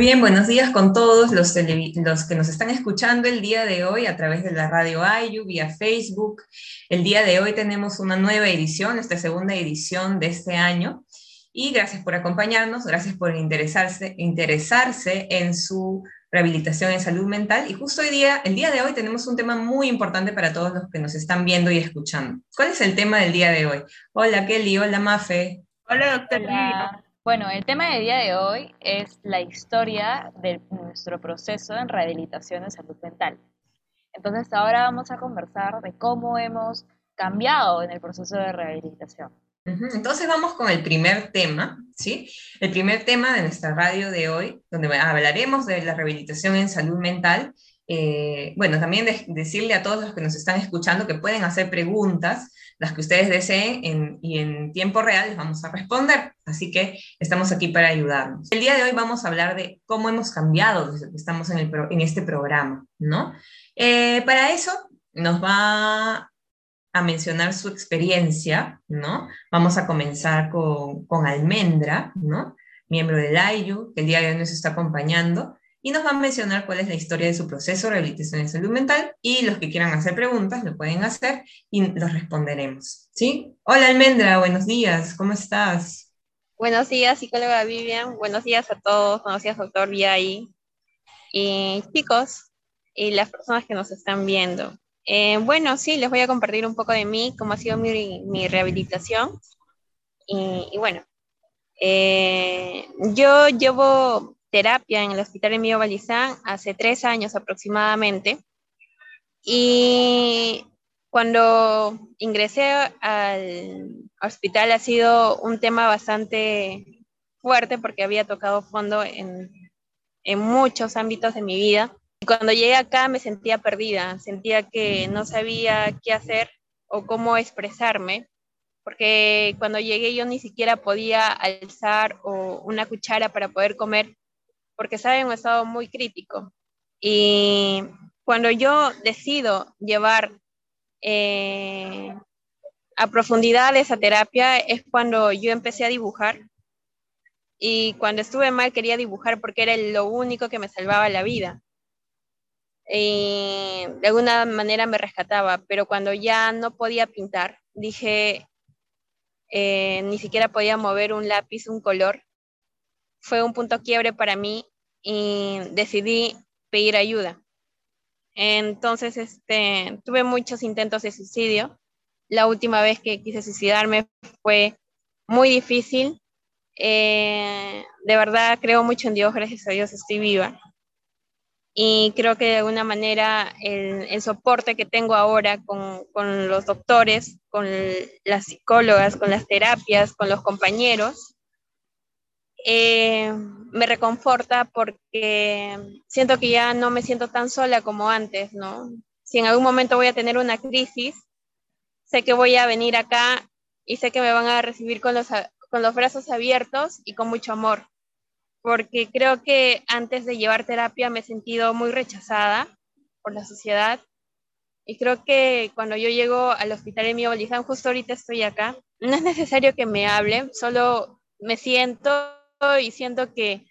bien, buenos días con todos los, los, que nos están escuchando el día de hoy a través de la radio IU, vía Facebook. El día de hoy tenemos una nueva edición, esta segunda edición de este año. Y gracias por acompañarnos, gracias por interesarse, interesarse en su rehabilitación en salud mental. Y justo hoy día, el día de hoy tenemos un tema muy importante para todos los que nos están viendo y escuchando. ¿Cuál es el tema del día de hoy? Hola Kelly, hola Mafe. Hola doctora. Bueno, el tema del día de hoy es la historia de nuestro proceso en rehabilitación en salud mental. Entonces ahora vamos a conversar de cómo hemos cambiado en el proceso de rehabilitación. Entonces vamos con el primer tema, ¿sí? El primer tema de nuestra radio de hoy, donde hablaremos de la rehabilitación en salud mental. Eh, bueno, también decirle a todos los que nos están escuchando que pueden hacer preguntas las que ustedes deseen y en tiempo real les vamos a responder. Así que estamos aquí para ayudarnos. El día de hoy vamos a hablar de cómo hemos cambiado desde que estamos en, este programa, ¿no? Eh, para eso nos va a mencionar su experiencia, ¿no? Vamos a comenzar con, con Almendra, ¿no? Miembro del AIU, que el día de hoy nos está acompañando y nos va a mencionar cuál es la historia de su proceso de rehabilitación de salud mental y los que quieran hacer preguntas lo pueden hacer y los responderemos. ¿Sí? Hola Almendra, buenos días, ¿cómo estás? Buenos días, psicóloga Vivian, buenos días a todos, buenos días, doctor Viay y chicos y las personas que nos están viendo. Eh, bueno, sí, les voy a compartir un poco de mí, cómo ha sido mi, mi rehabilitación. Y, bueno, eh, yo llevo terapia en el Hospital Emilio Balizán hace tres años aproximadamente. Y cuando ingresé al hospital ha sido un tema bastante fuerte porque había tocado fondo en, en muchos ámbitos de mi vida. Y cuando llegué acá me sentía perdida, sentía que no sabía qué hacer o cómo expresarme, porque cuando llegué yo ni siquiera podía alzar o una cuchara para poder comer porque estaba en un estado muy crítico. Y cuando yo decido llevar eh, a profundidad esa terapia es cuando yo empecé a dibujar. Y cuando estuve mal quería dibujar porque era lo único que me salvaba la vida. Y de alguna manera me rescataba, pero cuando ya no podía pintar, dije, eh, ni siquiera podía mover un lápiz, un color, fue un punto quiebre para mí y decidí pedir ayuda. Entonces, este, tuve muchos intentos de suicidio. La última vez que quise suicidarme fue muy difícil. Eh, de verdad creo mucho en Dios, gracias a Dios estoy viva. Y creo que de alguna manera el, el soporte que tengo ahora con, con los doctores, con las psicólogas, con las terapias, con los compañeros, eh, me reconforta porque siento que ya no me siento tan sola como antes, ¿no? Si en algún momento voy a tener una crisis, sé que voy a venir acá y sé que me van a recibir con los, con los brazos abiertos y con mucho amor, porque creo que antes de llevar terapia me he sentido muy rechazada por la sociedad y creo que cuando yo llego al hospital de mi Bolizán, justo ahorita estoy acá, no es necesario que me hablen, solo me siento y siento que,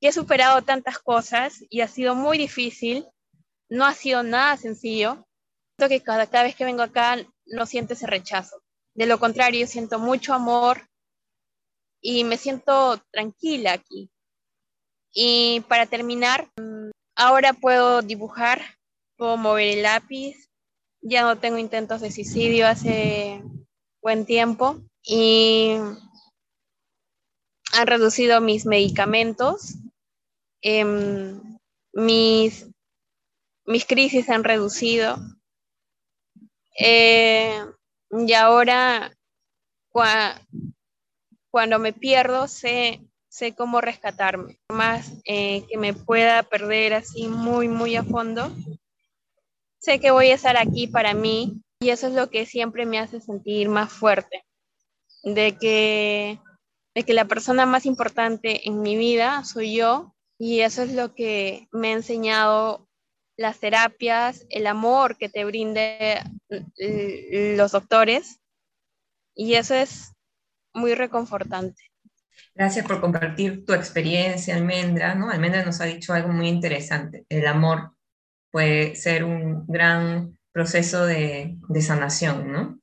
he superado tantas cosas y ha sido muy difícil, no ha sido nada sencillo. Siento que cada, cada vez que vengo acá no siento ese rechazo. De lo contrario, siento mucho amor y me siento tranquila aquí. Y para terminar, ahora puedo dibujar, puedo mover el lápiz, ya no tengo intentos de suicidio hace buen tiempo y han reducido mis medicamentos, em, mis, mis crisis han reducido. Eh, y ahora, cuando me pierdo, sé, sé cómo rescatarme. Más eh, que me pueda perder así muy, muy a fondo, sé que voy a estar aquí para mí y eso es lo que siempre me hace sentir más fuerte, de que de que la persona más importante en mi vida soy yo y eso es lo que me ha enseñado las terapias, el amor que te brinde los doctores y eso es muy reconfortante. Gracias por compartir tu experiencia, Almendra, ¿no? Almendra nos ha dicho algo muy interesante. El amor puede ser un gran proceso de, de sanación, ¿no?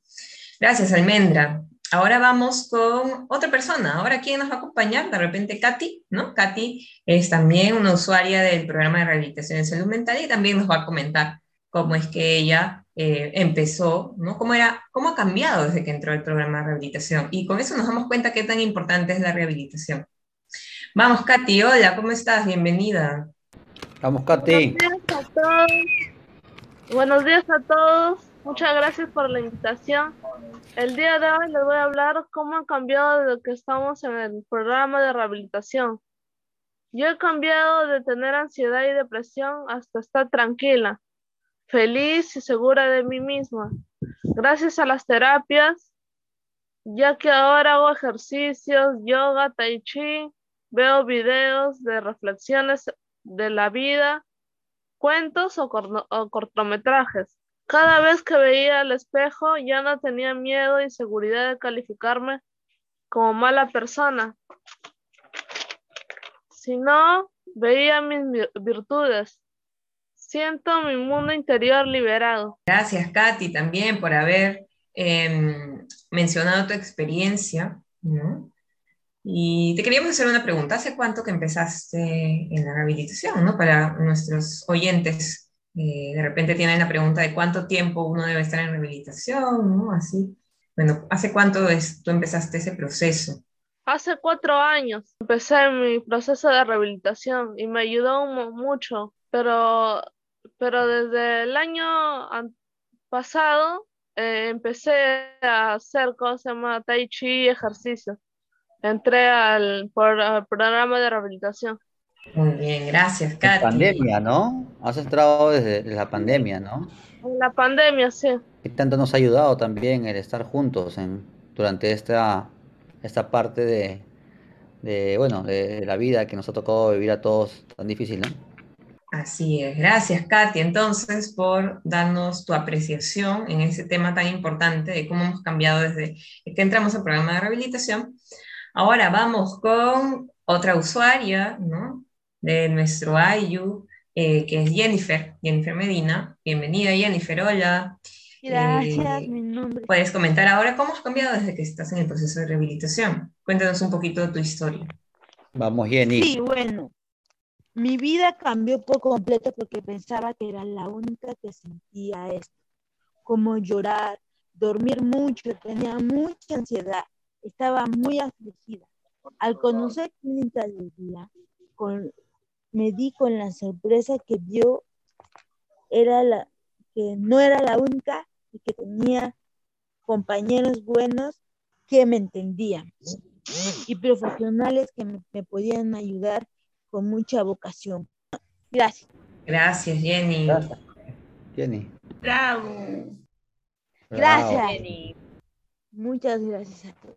Gracias, Almendra. Ahora vamos con otra persona. Ahora, ¿quién nos va a acompañar? De repente, Katy, ¿no? Katy es también una usuaria del programa de rehabilitación en salud mental y también nos va a comentar cómo es que ella eh, empezó, ¿no? Cómo, era, cómo ha cambiado desde que entró el programa de rehabilitación. Y con eso nos damos cuenta qué tan importante es la rehabilitación. Vamos, Katy, hola, ¿cómo estás? Bienvenida. Vamos, Katy. Buenos días a todos. Buenos días a todos. Muchas gracias por la invitación. El día de hoy les voy a hablar cómo ha cambiado desde que estamos en el programa de rehabilitación. Yo he cambiado de tener ansiedad y depresión hasta estar tranquila feliz y segura de mí misma. Gracias a las terapias, ya que ahora hago ejercicios, yoga, tai chi, veo videos de reflexiones de la vida, cuentos o, cortometrajes. Cada vez que veía el espejo ya no tenía miedo y seguridad de calificarme como mala persona, sino veía mis virtudes Siento mi mundo interior liberado. Gracias, Katy, también por haber em, mencionado tu experiencia. Y te queríamos hacer una pregunta. ¿Hace cuánto que empezaste en la rehabilitación? ¿no? Para nuestros oyentes, eh, de repente tienen la pregunta de cuánto tiempo uno debe estar en rehabilitación, ¿no? Así. Bueno, ¿hace cuánto es, tú empezaste ese proceso? Hace cuatro años empecé mi proceso de rehabilitación y me ayudó mucho, pero pero desde el año pasado eh, empecé a hacer cosas llama Tai Chi y ejercicio. Entré al, programa de rehabilitación. Muy bien, gracias, Katy. pandemia, ¿no? Has entrado desde la pandemia, ¿no? En la pandemia, sí. Y tanto nos ha ayudado también el estar juntos en, durante esta, esta parte de, de, bueno, de la vida que nos ha tocado vivir a todos tan difícil, ¿no? Así es. Gracias, Katy, entonces, por darnos tu apreciación en ese tema tan importante de cómo hemos cambiado desde que entramos al programa de rehabilitación. Ahora vamos con otra usuaria ¿no? De nuestro IU, eh, que es Jennifer, Jennifer Medina. Bienvenida, Jennifer. Hola. Gracias, eh, mi nombre. Puedes comentar ahora cómo has cambiado desde que estás en el proceso de rehabilitación. Cuéntanos un poquito de tu historia. Vamos, Jenny. Sí, bueno, mi vida cambió por completo porque pensaba que era la única que sentía esto, como llorar, dormir mucho, tenía mucha ansiedad, estaba muy afligida. Al conocer Clínica del Día, me di con la sorpresa que yo era la, que no era la única y que tenía compañeros buenos que me entendían y profesionales que me podían ayudar con mucha vocación. Gracias. Gracias, Jenny. Jenny. Bravo. Gracias. Jenny. Muchas gracias a todos.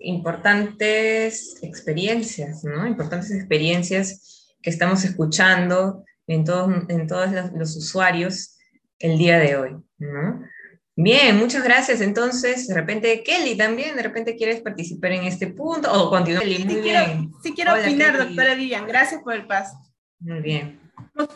Importantes experiencias, ¿no? Importantes experiencias que estamos escuchando en todos, en todos los, usuarios el día de hoy, ¿no? Bien, muchas gracias. Entonces, de repente, Kelly también, de repente quieres participar en este punto o continuar. Sí, muy bien. sí quiero opinar, doctora Vivian. Gracias por el paso. Muy bien.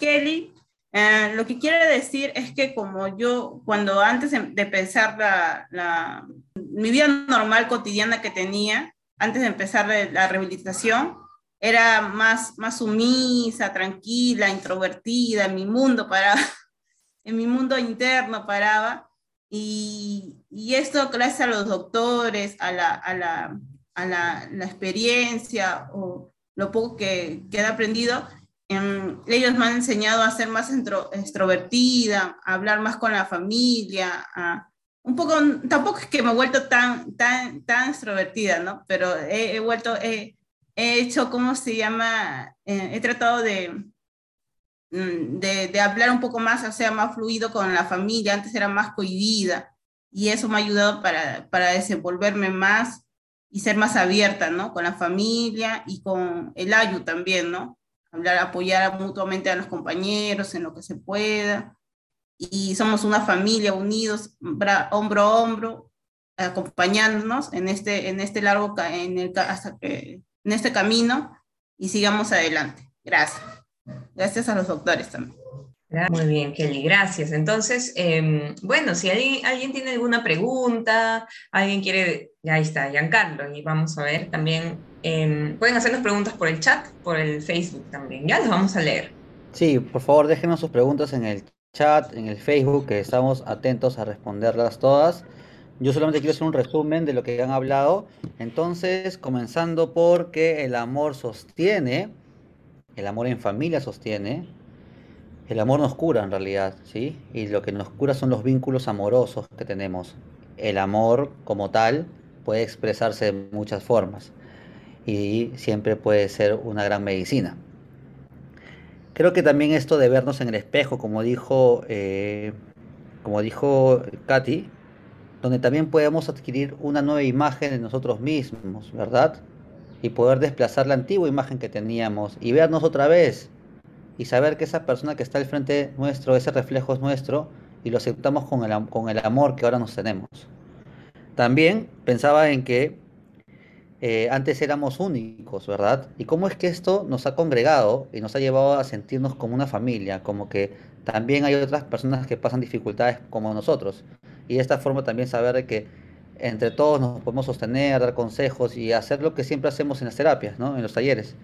Kelly, eh, lo que quiero decir es que como yo, cuando antes de pensar la, la, mi vida normal cotidiana que tenía, antes de empezar la rehabilitación, era más, más sumisa, tranquila, introvertida, en mi mundo paraba, en mi mundo interno paraba y, y, esto gracias a los doctores, a la, a la, a la, la experiencia o lo poco que, que he aprendido, em, ellos me han enseñado a ser más extrovertida, a hablar más con la familia, a, un poco, tampoco es que me he vuelto tan, tan, tan extrovertida, ¿no? Pero he, he vuelto, he, he, hecho, ¿cómo se llama? Eh, he tratado de, Mm, de, de, hablar un poco más, o sea, más fluido con la familia, antes era más cohibida y eso me ha ayudado para, para desenvolverme más y ser más abierta, ¿no? Con la familia y con el ayu también, ¿no? Hablar, apoyar mutuamente a los compañeros en lo que se pueda. Y somos una familia unidos, hombro a hombro, acompañándonos en este, en este largo, en el, hasta que en este camino y sigamos adelante. Gracias. Gracias a los doctores también. Muy bien, Kelly, gracias. Entonces, em, bueno, si alguien, alguien, tiene alguna pregunta, alguien quiere, ya ahí está, Giancarlo, y vamos a ver también, em, pueden hacernos preguntas por el chat, por el Facebook también, ya los vamos a leer. Sí, por favor, déjenos sus preguntas en el chat, en el Facebook, que estamos atentos a responderlas todas. Yo solamente quiero hacer un resumen de lo que han hablado. Entonces, comenzando porque el amor sostiene, el amor en familia sostiene, el amor nos cura en realidad, ¿sí? Y lo que nos cura son los vínculos amorosos que tenemos. El amor como tal puede expresarse de muchas formas y siempre puede ser una gran medicina. Creo que también esto de vernos en el espejo, como dijo, eh, como dijo Katy, donde también podemos adquirir una nueva imagen de nosotros mismos, ¿verdad? Y poder desplazar la antigua imagen que teníamos y vernos otra vez y saber que esa persona que está al frente nuestro, ese reflejo es nuestro y lo aceptamos con el, con el amor que ahora nos tenemos. También pensaba en que eh, antes éramos únicos, ¿verdad? Y cómo es que esto nos ha congregado y nos ha llevado a sentirnos como una familia, como que también hay otras personas que pasan dificultades como nosotros y de esta forma también saber que entre todos nos podemos sostener, dar consejos y hacer lo que siempre hacemos en las terapias, ¿no? en los talleres.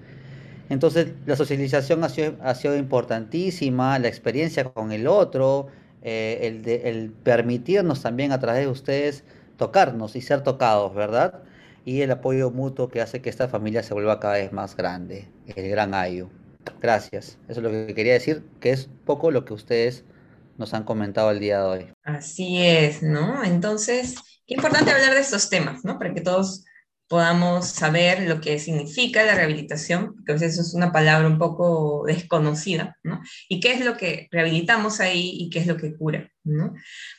Entonces la socialización ha sido, ha sido importantísima, la experiencia con el otro, eh, el, de, el permitirnos también a través de ustedes tocarnos y ser tocados, ¿verdad? Y el apoyo mutuo que hace que esta familia se vuelva cada vez más grande, el gran Ayu. Gracias. Eso es lo que quería decir, que es poco lo que ustedes nos han comentado el día de hoy. Así es, ¿no? Entonces, qué importante hablar de estos temas, ¿no? Para que todos podamos saber lo que significa la rehabilitación, porque a veces es una palabra un poco desconocida, ¿no? Y qué es lo que rehabilitamos ahí y qué es lo que cura, ¿no?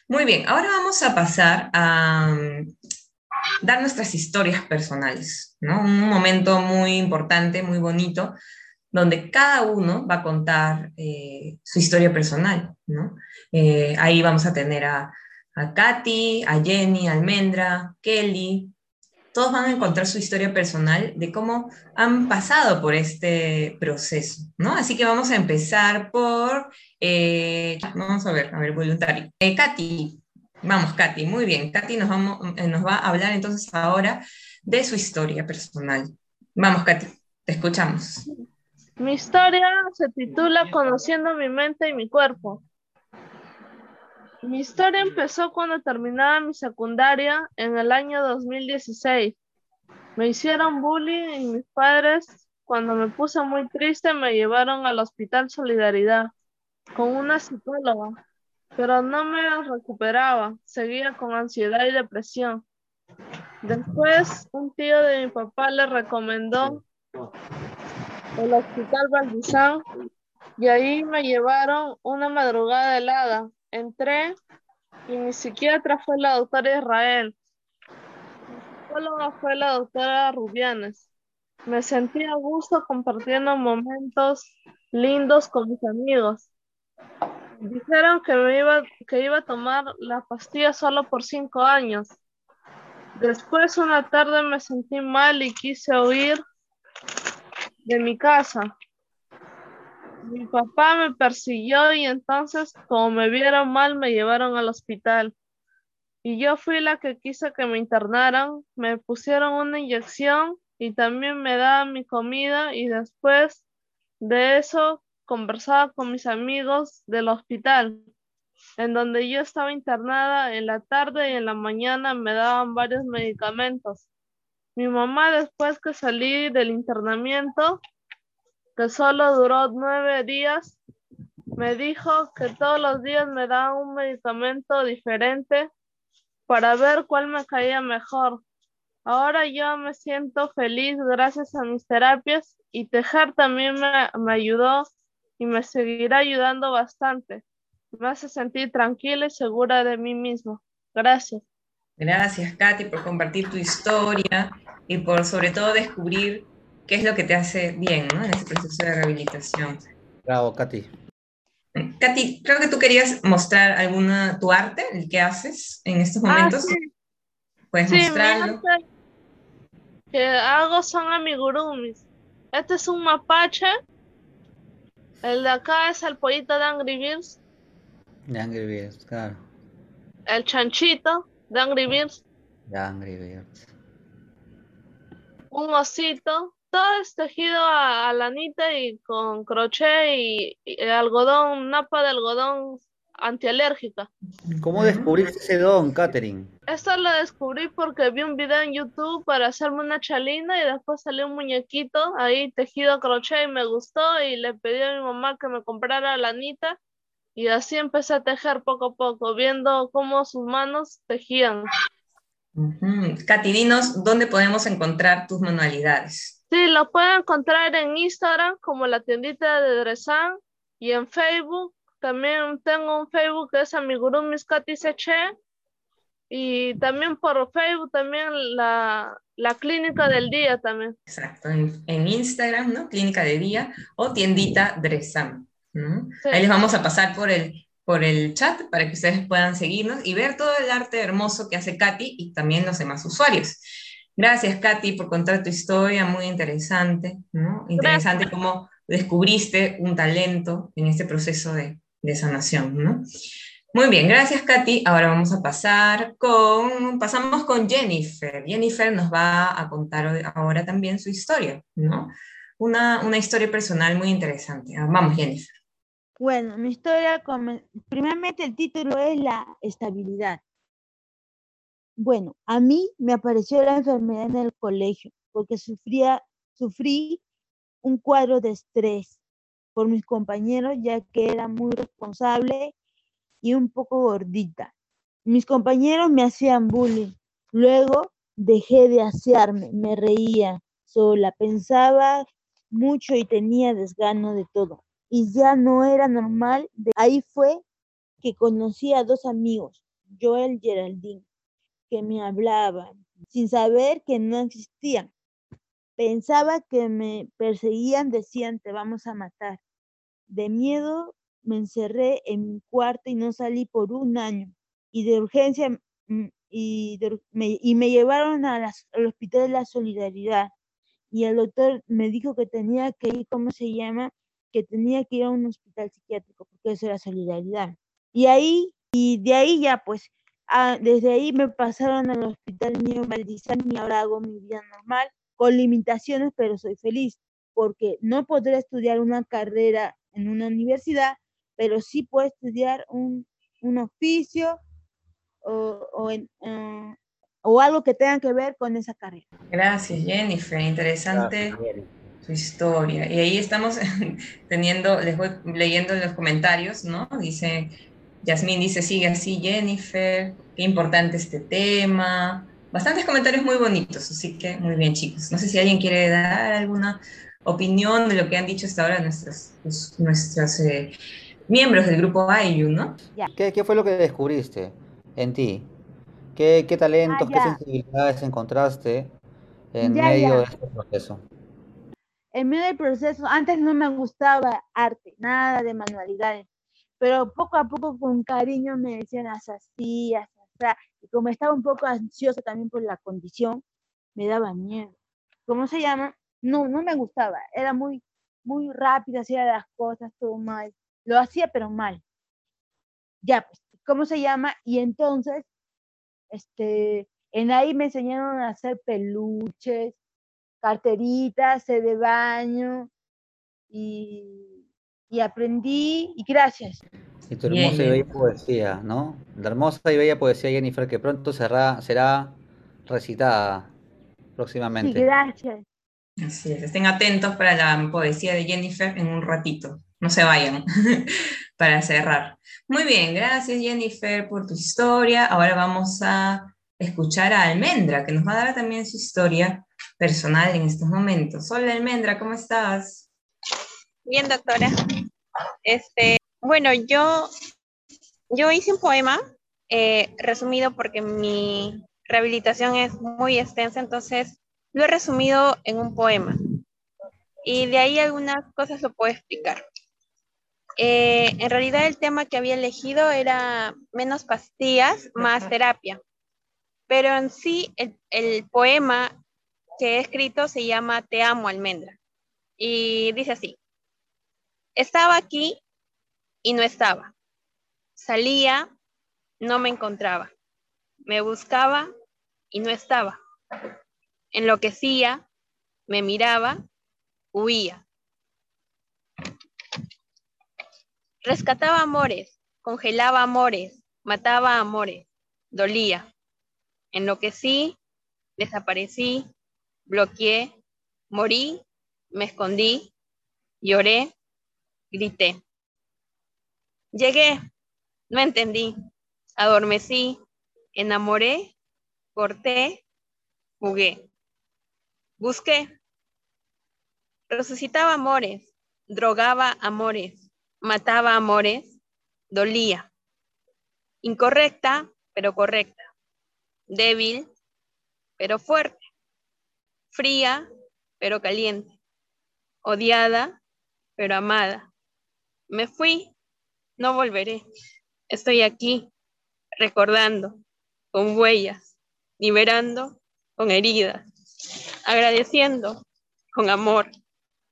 Muy bien, ahora vamos a pasar a mm, dar nuestras historias personales, ¿no? Un momento muy importante, muy bonito, donde cada uno va a contar eh, su historia personal, ¿no? Eh, ahí vamos a tener a, Katy, a Jenny, a Almendra, Kelly, todos van a contar su historia personal de cómo han pasado por este proceso, ¿no? Así que vamos a empezar por, eh, vamos a ver, a ver, voluntario. Eh, Katy, vamos, Katy, muy bien. Katy nos, vamos, nos va a hablar entonces ahora de su historia personal. Vamos, Katy, te escuchamos. Mi historia se titula Conociendo mi mente y mi cuerpo. Mi historia empezó cuando terminaba mi secundaria en el año 2016. Me hicieron bullying y mis padres, cuando me puse muy triste, me llevaron al Hospital Solidaridad con una psicóloga, pero no me recuperaba, seguía con ansiedad y depresión. Después, un tío de mi papá le recomendó el Hospital Valdizán y ahí me llevaron una madrugada helada. Entré y mi psiquiatra fue la doctora Israel. Mi psicóloga fue la doctora Rubianes. Me sentí a gusto compartiendo momentos lindos con mis amigos. Dijeron que, me iba, que iba a tomar la pastilla solo por cinco años. Después una tarde me sentí mal y quise huir de mi casa. Mi papá me persiguió y entonces, como me vieron mal, me llevaron al hospital. Y yo fui la que quise que me internaran. Me pusieron una inyección y también me daban mi comida y después de eso conversaba con mis amigos del hospital, en donde yo estaba internada en la tarde y en la mañana me daban varios medicamentos. Mi mamá después que salí del internamiento, que solo duró nueve días, me dijo que todos los días me daban un medicamento diferente para ver cuál me caía mejor. Ahora yo me siento feliz gracias a mis terapias y tejer también me, me ayudó y me seguirá ayudando bastante. Me hace sentir tranquila y segura de mí mismo. Gracias. Gracias, Katy, por compartir tu historia y por sobre todo descubrir qué es lo que te hace bien ¿no? en este proceso de rehabilitación. Bravo, Katy. Katy, creo que tú querías mostrar alguna, tu arte, el que haces en estos ah, momentos. sí. Puedes sí, mostrarlo. Que hago son amigurumis. Este es un mapache. El de acá es el pollito de Angry Birds. De Angry Birds, claro. El chanchito de Angry Birds. De Angry Birds. Un osito. Todo es tejido a, a lanita y con crochet y, y algodón, napa de algodón antialérgica. ¿Cómo descubriste ese don, Katherine? Esto lo descubrí porque vi un video en YouTube para hacerme una chalina y después salió un muñequito ahí tejido a crochet y me gustó y le pedí a mi mamá que me comprara lanita y así empecé a tejer poco a poco, viendo cómo sus manos tejían. Katy, dinos dónde podemos encontrar tus manualidades. Sí, lo pueden encontrar en Instagram como la tiendita de Dresan y en Facebook. También tengo un Facebook que es Amigurumis Katy Seche y también por Facebook también la, la clínica del día también. Exacto, en, en Instagram, ¿no? Clínica de Día o tiendita. Sí. Ahí les vamos a pasar por el, por el chat para que ustedes puedan seguirnos y ver todo el arte hermoso que hace Katy y también los demás usuarios. Gracias, Katy, por contar tu historia, muy interesante, ¿no? Interesante cómo descubriste un talento en este proceso de, de sanación, ¿no? Muy bien, gracias, Katy. Ahora vamos a pasar con, pasamos con Jennifer. Jennifer nos va a contar hoy- ahora también su historia, ¿no? Una, una historia personal muy interesante. Ah, Vamos, Jennifer. Bueno, mi historia, primeramente el título es la estabilidad. Bueno, a mí me apareció la enfermedad en el colegio porque sufría, sufrí un cuadro de estrés por mis compañeros ya que era muy responsable y un poco gordita. Mis compañeros me hacían bullying. Luego dejé de asearme, me reía sola, pensaba mucho y tenía desgano de todo. Y ya no era normal. De ahí fue que conocí a dos amigos, Joel y Geraldine, que me hablaban sin saber que no existían. Pensaba que me perseguían, decían, te vamos a matar. De miedo me encerré en mi cuarto y no salí por un año. Y de urgencia mm, y, me, y me llevaron a las- al Hospital de la Solidaridad. Y el doctor me dijo que tenía que ir, ¿cómo se llama? Que tenía que ir a un hospital psiquiátrico, porque eso era solidaridad. Y ahí, y de ahí ya pues, ah, desde ahí me pasaron al hospital mío Valdizán y ahora hago mi vida normal, con limitaciones, pero soy feliz, porque no podré estudiar una carrera en una universidad, pero sí puedo estudiar un, un oficio o, o, en, ah, o algo que tenga que ver con esa carrera. Gracias, Jennifer. Interesante Gracias. Su historia. Y ahí estamos teniendo, les voy leyendo los comentarios, ¿no? Dice, Yasmín dice, sigue así, Jennifer, qué importante este tema. Bastantes comentarios muy bonitos, así que muy bien, chicos. No sé si alguien quiere dar alguna opinión de lo que han dicho hasta ahora nuestros, nuestros eh, miembros del grupo IU, ¿no? ¿Qué, qué fue lo que descubriste en ti? ¿Qué, qué talentos, qué ya. sensibilidades encontraste en Ya, medio ya. de este proceso? En medio del proceso, antes no me gustaba arte, nada de manualidades, pero poco a poco con cariño me decían haz así, haz así, y como estaba un poco ansiosa también por la condición, me daba miedo. ¿Cómo se llama? No, no me gustaba, era muy, muy rápida, hacía las cosas todo mal, lo hacía pero mal. Ya, pues, ¿cómo se llama? Y entonces, este, en ahí me enseñaron a hacer peluches, carteritas, sé de baño y, y aprendí y gracias. Y tu Bien, hermosa y bien. bella poesía, ¿no? La hermosa y bella poesía, Jennifer, que pronto será, será recitada Sí, próximamente. gracias. Así es, estén atentos para la poesía de Jennifer en un ratito. No se vayan para cerrar. Muy bien, gracias Jennifer por tu historia. Ahora vamos a escuchar a Almendra, que nos va a dar también su historia personal en estos momentos. Hola Almendra, ¿cómo estás? Bien, doctora. Este, bueno, yo, yo hice un poema eh, resumido porque mi rehabilitación es muy extensa, entonces lo he resumido en un poema. Y de ahí algunas cosas lo puedo explicar. Eh, en realidad el tema que había elegido era menos pastillas, más terapia. Pero en sí el, el poema que he escrito se llama Te amo, almendra. Y dice así, estaba aquí y no estaba. Salía, no me encontraba. Me buscaba y no estaba. Enloquecía, me miraba, huía. Rescataba amores, congelaba amores, mataba amores, dolía. Enloquecí, desaparecí, bloqueé, morí, me escondí, lloré, grité. Llegué, no entendí, adormecí, enamoré, corté, jugué. Busqué, resucitaba amores, drogaba amores, mataba amores, dolía. Incorrecta, pero correcta. Débil, pero fuerte. Fría, pero caliente. Odiada, pero amada. Me fui, no volveré. Estoy aquí, recordando, con huellas, liberando, con heridas, agradeciendo, con amor,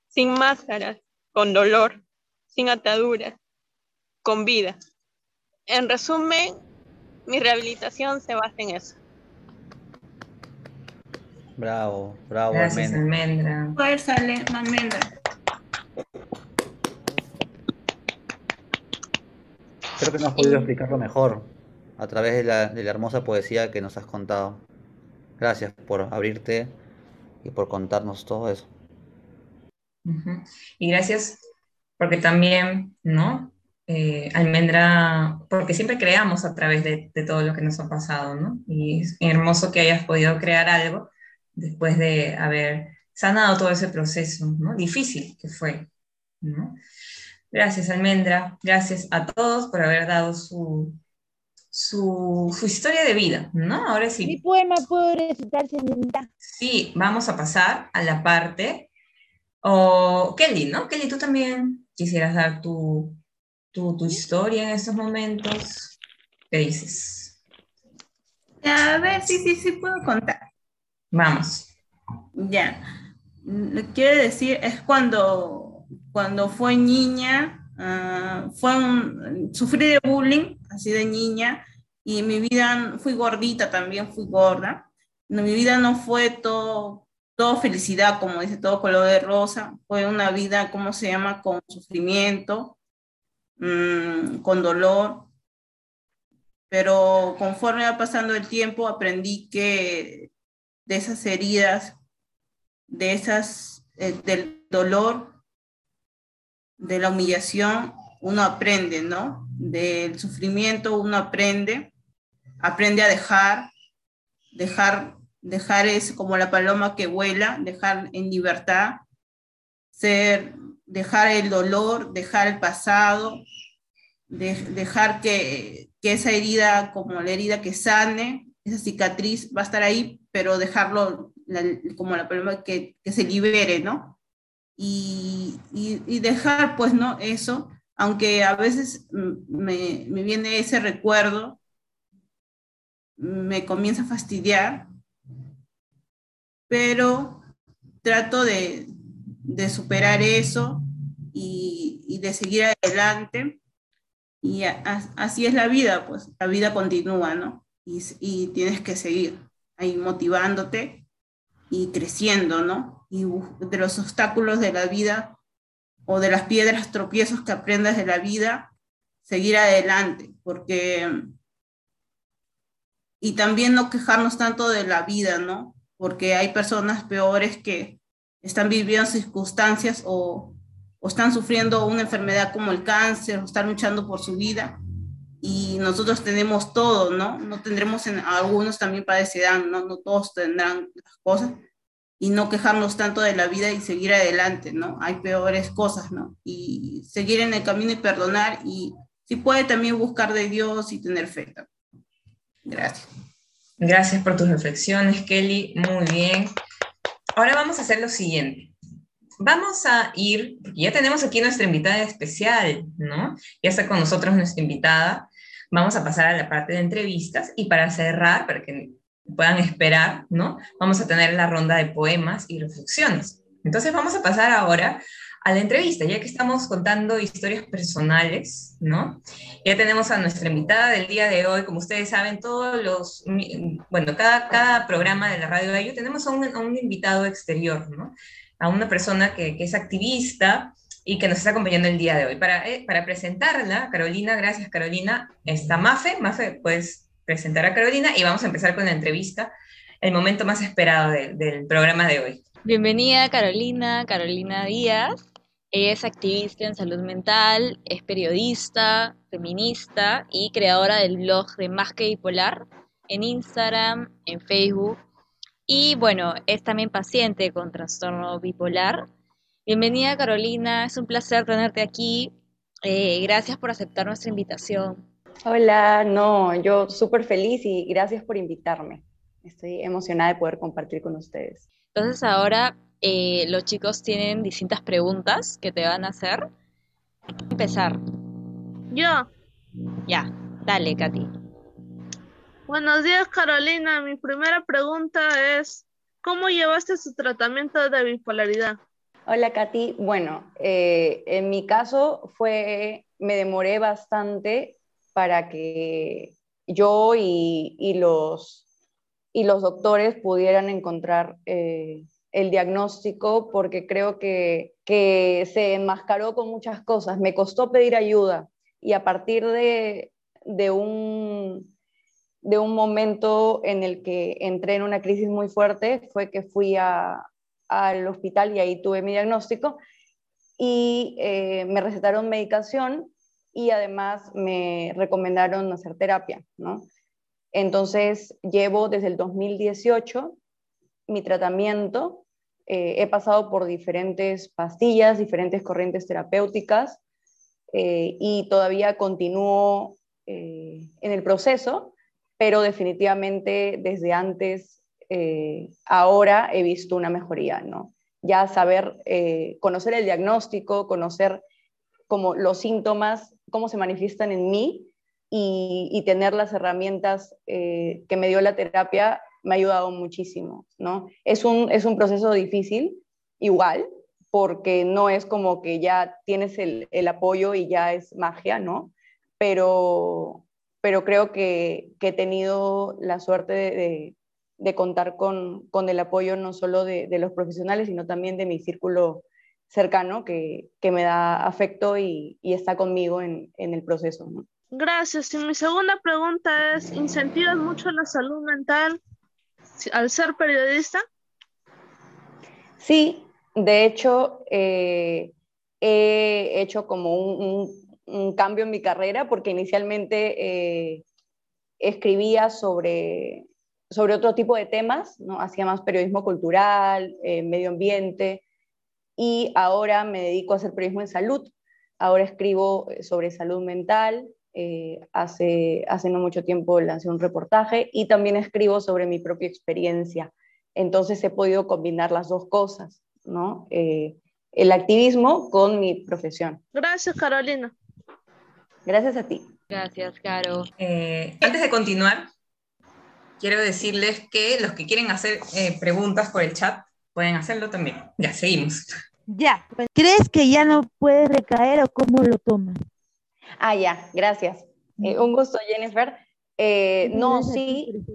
sin máscaras, con dolor, sin ataduras, con vida. En resumen, mi rehabilitación se basa en eso. Bravo, bravo, Gracias, Almendra. Almendra. Fuerza, almendra. Creo que nos has podido explicarlo mejor a través de la, de la hermosa poesía que nos has contado. Gracias por abrirte y por contarnos todo eso. Y gracias porque también, ¿no? Eh, Almendra, porque siempre creamos a través de, de todo lo que nos ha pasado, ¿no? Y es hermoso que hayas podido crear algo después de haber sanado todo ese proceso, ¿no? Difícil que fue, ¿no? Gracias, Almendra. Gracias a todos por haber dado su, su, su historia de vida, ¿no? Ahora sí. Mi poema puedo recitar, señorita. Sí, vamos a pasar a la parte. O Kelly, ¿no? Kelly, tú también quisieras dar tu, tu, tu historia en estos momentos. ¿Qué dices? A ver, sí, sí, sí puedo contar. Vamos. Ya. Lo que quiero decir es cuando, cuando fue niña, ah, fue un, sufrí de bullying, así de niña, y mi vida fui gordita también, fui gorda. Mi vida no fue todo, todo felicidad, como dice, todo color de rosa. Fue una vida, ¿cómo se llama? Con sufrimiento, mm, con dolor. Pero conforme va pasando el tiempo, aprendí que de esas heridas, de esas, eh, del dolor, de la humillación, uno aprende, ¿no? Del sufrimiento uno aprende, aprende a dejar, dejar, dejar es como la paloma que vuela, dejar en libertad, ser, dejar el dolor, dejar el pasado, de- dejar que, que esa herida, como la herida que sane, esa cicatriz va a estar ahí, pero dejarlo como la paloma que, se libere, ¿no? Y, y, dejar, pues, ¿no? Eso, aunque a veces me, me viene ese recuerdo, me comienza a fastidiar, pero trato de, de superar eso y, y de seguir adelante. Y así es la vida, pues la vida continúa, ¿no? Y, y tienes que seguir ahí motivándote y creciendo, ¿no? Y de los obstáculos de la vida o de las piedras, tropiezos que aprendas de la vida, seguir adelante, porque... Y también no quejarnos tanto de la vida, ¿no? Porque hay personas peores que están viviendo circunstancias o, o están sufriendo una enfermedad como el cáncer, o están luchando por su vida, y nosotros tenemos todo, ¿no? No tendremos, en, algunos también padecerán, ¿no? No todos tendrán las cosas, y no quejarnos tanto de la vida y seguir adelante, ¿no? Hay peores cosas, ¿no? Y seguir en el camino y perdonar, y si puede también buscar de Dios y tener fe. Gracias. Gracias por tus reflexiones, Kelly. Muy bien. Ahora vamos a hacer lo siguiente. Vamos a ir, porque ya tenemos aquí nuestra invitada especial, ¿no? Ya está con nosotros nuestra invitada. Vamos a pasar a la parte de entrevistas y para cerrar, para que puedan esperar, ¿no? Vamos a tener la ronda de poemas y reflexiones. Entonces vamos a pasar ahora a la entrevista, ya que estamos contando historias personales, ¿no? Ya tenemos a nuestra invitada del día de hoy, como ustedes saben, todos los, bueno, cada, cada programa de la radio de tenemos a un, invitado exterior, ¿no? A una persona que, que, es activista y que nos está acompañando el día de hoy. Para, eh, para presentarla, Carolina, gracias Carolina, está Mafe, Mafe, puedes presentar a Carolina y vamos a empezar con la entrevista, el momento más esperado del programa de hoy. Bienvenida Carolina, Carolina Díaz. Es activista en salud mental, es periodista, feminista y creadora del blog de Más que Bipolar en Instagram, en Facebook. Y bueno, es también paciente con trastorno bipolar. Bienvenida Carolina, es un placer tenerte aquí. Eh, gracias por aceptar nuestra invitación. Hola, no, yo súper feliz y gracias por invitarme. Estoy emocionada de poder compartir con ustedes. Entonces ahora eh, los chicos tienen distintas preguntas que te van a hacer. Empezar. Yo. Ya, dale, Katy. Buenos días, Carolina. Mi primera pregunta es, ¿cómo llevaste su tratamiento de bipolaridad? Hola, Katy. Bueno, eh, en mi caso fue, me demoré bastante para que yo y los y los doctores pudieran encontrar eh, el diagnóstico porque creo que, que, se enmascaró con muchas cosas. Me costó pedir ayuda y a partir de, de, un, de un momento en el que entré en una crisis muy fuerte fue que fui a, al hospital y ahí tuve mi diagnóstico y eh, me recetaron medicación y además me recomendaron hacer terapia, ¿no? Entonces, llevo desde el 2018 mi tratamiento. Eh, he pasado por diferentes pastillas, diferentes corrientes terapéuticas eh, y todavía continúo en el proceso, pero definitivamente desde antes, ahora he visto una mejoría, ¿no? Ya saber, conocer el diagnóstico, conocer como los síntomas, cómo se manifiestan en mí, y, tener las herramientas eh, que me dio la terapia me ha ayudado muchísimo, ¿no? Es un, es un proceso difícil, igual, porque no es como que ya tienes el, el apoyo y ya es magia, ¿no? Pero, pero creo que, que he tenido la suerte de, de, contar con, con, el apoyo no solo de, de, los profesionales, sino también de mi círculo cercano que, que me da afecto y, y está conmigo en, en el proceso. ¿no? Gracias. Y mi segunda pregunta es, ¿incentivas mucho la salud mental al ser periodista? Sí, de hecho, eh, he hecho como un, cambio en mi carrera porque inicialmente eh, escribía sobre, sobre otro tipo de temas, ¿no? hacía más periodismo cultural, eh, medio ambiente, y ahora me dedico a hacer periodismo en salud. Ahora escribo sobre salud mental, eh, hace, hace no mucho tiempo lancé un reportaje y también escribo sobre mi propia experiencia. Entonces he podido combinar las dos cosas, ¿no? Eh, el activismo con mi profesión. Gracias, Carolina. Gracias a ti. Gracias, Caro. Eh, antes de continuar, quiero decirles que los que quieren hacer preguntas por el chat pueden hacerlo también. Ya, seguimos. Ya, ¿crees que ya no puede recaer o cómo lo toman? Ah, ya, gracias. Eh, un gusto, Jennifer. Eh, no, sí.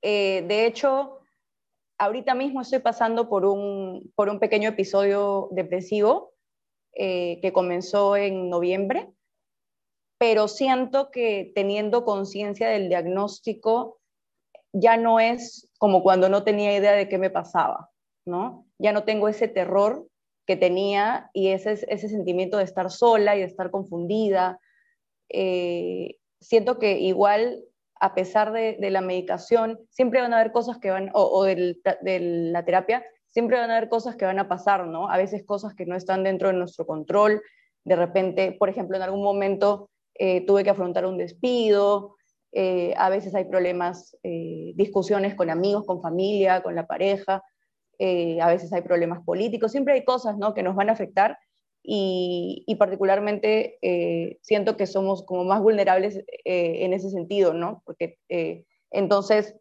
Eh, de hecho, ahorita mismo estoy pasando por un, por un pequeño episodio depresivo que comenzó en noviembre, pero siento que teniendo conciencia del diagnóstico ya no es como cuando no tenía idea de qué me pasaba, ¿no? Ya no tengo ese terror que tenía y ese, ese sentimiento de estar sola y de estar confundida. Eh, siento que igual, a pesar de, la medicación, siempre van a haber cosas que van, o, de la terapia, siempre van a haber cosas que van a pasar, ¿no? A veces cosas que no están dentro de nuestro control. De repente, por ejemplo, en algún momento eh, tuve que afrontar un despido, eh, a veces hay problemas, discusiones con amigos, con familia, con la pareja. Eh, a veces hay problemas políticos, siempre hay cosas ¿no? que nos van a afectar y, particularmente eh, siento que somos como más vulnerables eh, en ese sentido, ¿no? Porque entonces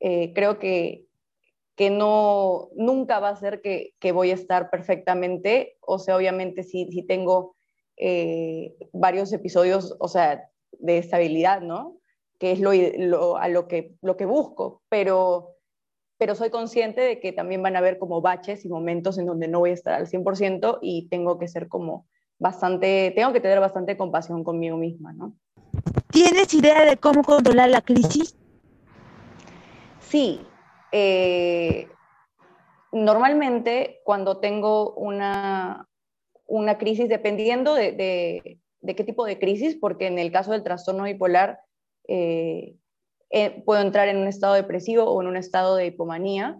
eh, creo que, que no, nunca va a ser que, que, voy a estar perfectamente, o sea, obviamente si, si tengo eh, varios episodios, o sea, de estabilidad, ¿no? Que es lo, lo, a lo que, lo que busco, pero, pero soy consciente de que también van a haber como baches y momentos en donde no voy a estar al 100% y tengo que ser como bastante, tengo que tener bastante compasión conmigo misma, ¿no? ¿Tienes idea de cómo controlar la crisis? Sí. Eh, normalmente cuando tengo una, una crisis, dependiendo de, de, qué tipo de crisis, porque en el caso del trastorno bipolar eh, eh, puedo entrar en un estado depresivo o en un estado de hipomanía.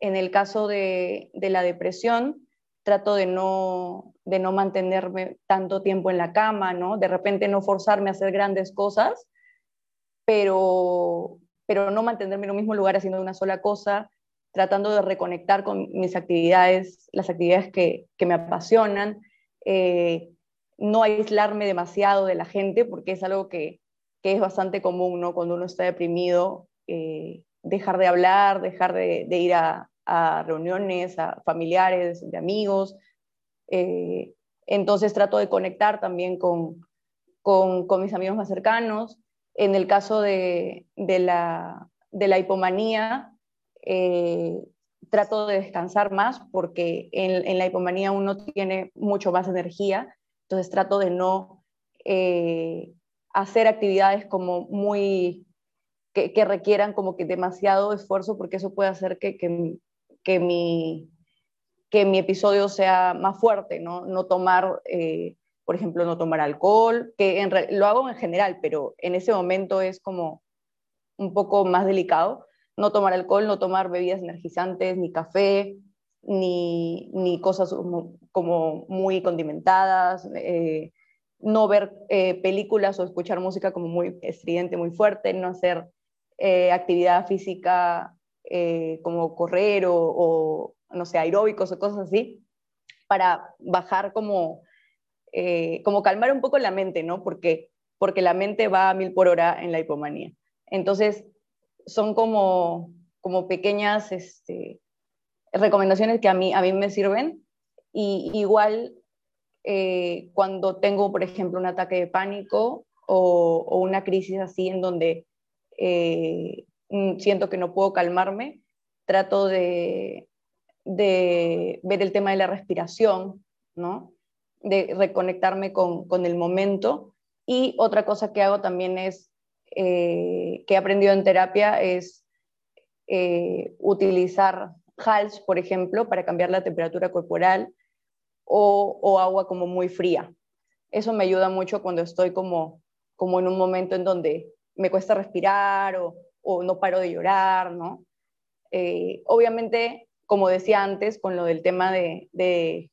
En el caso de, la depresión, trato de no, mantenerme tanto tiempo en la cama, ¿no? De repente no forzarme a hacer grandes cosas, pero, no mantenerme en un mismo lugar haciendo una sola cosa, tratando de reconectar con mis actividades, las actividades que, que me apasionan, eh, no aislarme demasiado de la gente, porque es algo que, que es bastante común, ¿no? Cuando uno está deprimido, eh, dejar de hablar, dejar de, de ir a, a reuniones, a familiares, de amigos. Eh, entonces trato de conectar también con, con, con, mis amigos más cercanos. En el caso de, de, la, de la, hipomanía, eh, trato de descansar más porque en, en, la hipomanía uno tiene mucho más energía, entonces trato de no eh, hacer actividades como muy que, requieran como que demasiado esfuerzo porque eso puede hacer que, que, que mi, que mi episodio sea más fuerte, no, no tomar, eh, por ejemplo, no tomar alcohol, que lo hago en general, pero en ese momento es como un poco más delicado, no tomar alcohol, no tomar bebidas energizantes, ni café, ni, ni cosas como, muy condimentadas, eh, no ver eh, películas o escuchar música como muy estridente, muy fuerte, no hacer actividad física eh, como correr o, no sé, aeróbicos o cosas así, para bajar como, eh, como calmar un poco la mente, ¿no? Porque, porque la mente va a mil por hora en la hipomanía. Entonces, son como, como pequeñas este, recomendaciones que a mí, a mí me sirven. Y igual, eh, cuando tengo, por ejemplo, un ataque de pánico o, o una crisis así en donde Mm, siento que no puedo calmarme, trato de, de ver el tema de la respiración, ¿no? de reconectarme con, con, el momento. Y otra cosa que hago también es, eh, que he aprendido en terapia, es eh, utilizar HALS, por ejemplo, para cambiar la temperatura corporal o, agua como muy fría. Eso me ayuda mucho cuando estoy como, como en un momento en donde me cuesta respirar o, no paro de llorar, ¿no? Eh, obviamente, como decía antes, con lo del tema de, de,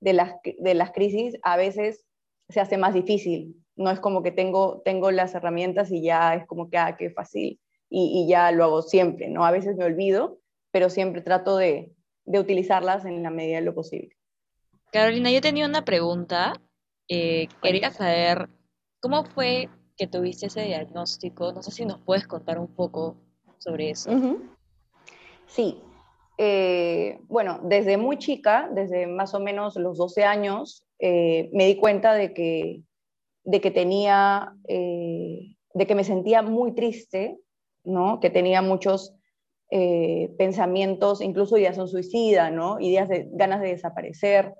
de, las, de las crisis, a veces se hace más difícil. No es como que tengo, tengo las herramientas y ya es como que, ah, qué fácil, y, y ya lo hago siempre, ¿no? A veces me olvido, pero siempre trato de, de utilizarlas en la medida de lo posible. Carolina, yo tenía una pregunta. Eh, quería saber cómo fue que tuviste ese diagnóstico. No sé si nos puedes contar un poco sobre eso. Sí. Eh, bueno, desde muy chica, desde más o menos los 12 años, eh, me di cuenta de que, de que tenía, de que me sentía muy triste, ¿no? Que tenía muchos pensamientos, incluso ideas son suicida, ¿no? Ideas de ganas de desaparecer,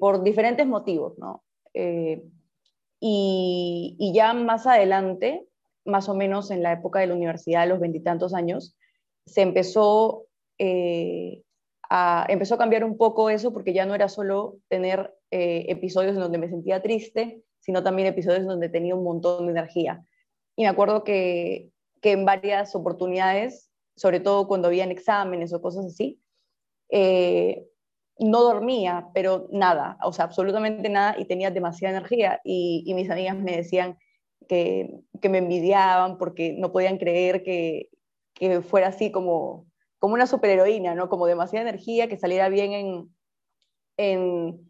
por diferentes motivos, ¿no? Y, ya más adelante, más o menos en la época de la universidad, a los veintitantos años, se empezó, eh, a, empezó a cambiar un poco eso porque ya no era solo tener eh, episodios en donde me sentía triste, sino también episodios donde tenía un montón de energía. Y me acuerdo que, que en varias oportunidades, sobre todo cuando habían exámenes o cosas así, eh, no dormía, pero nada, o sea, absolutamente nada y tenía demasiada energía y, mis amigas me decían que, me envidiaban porque no podían creer que, fuera así como, como una superheroína, ¿no? Como demasiada energía, que saliera bien en, en,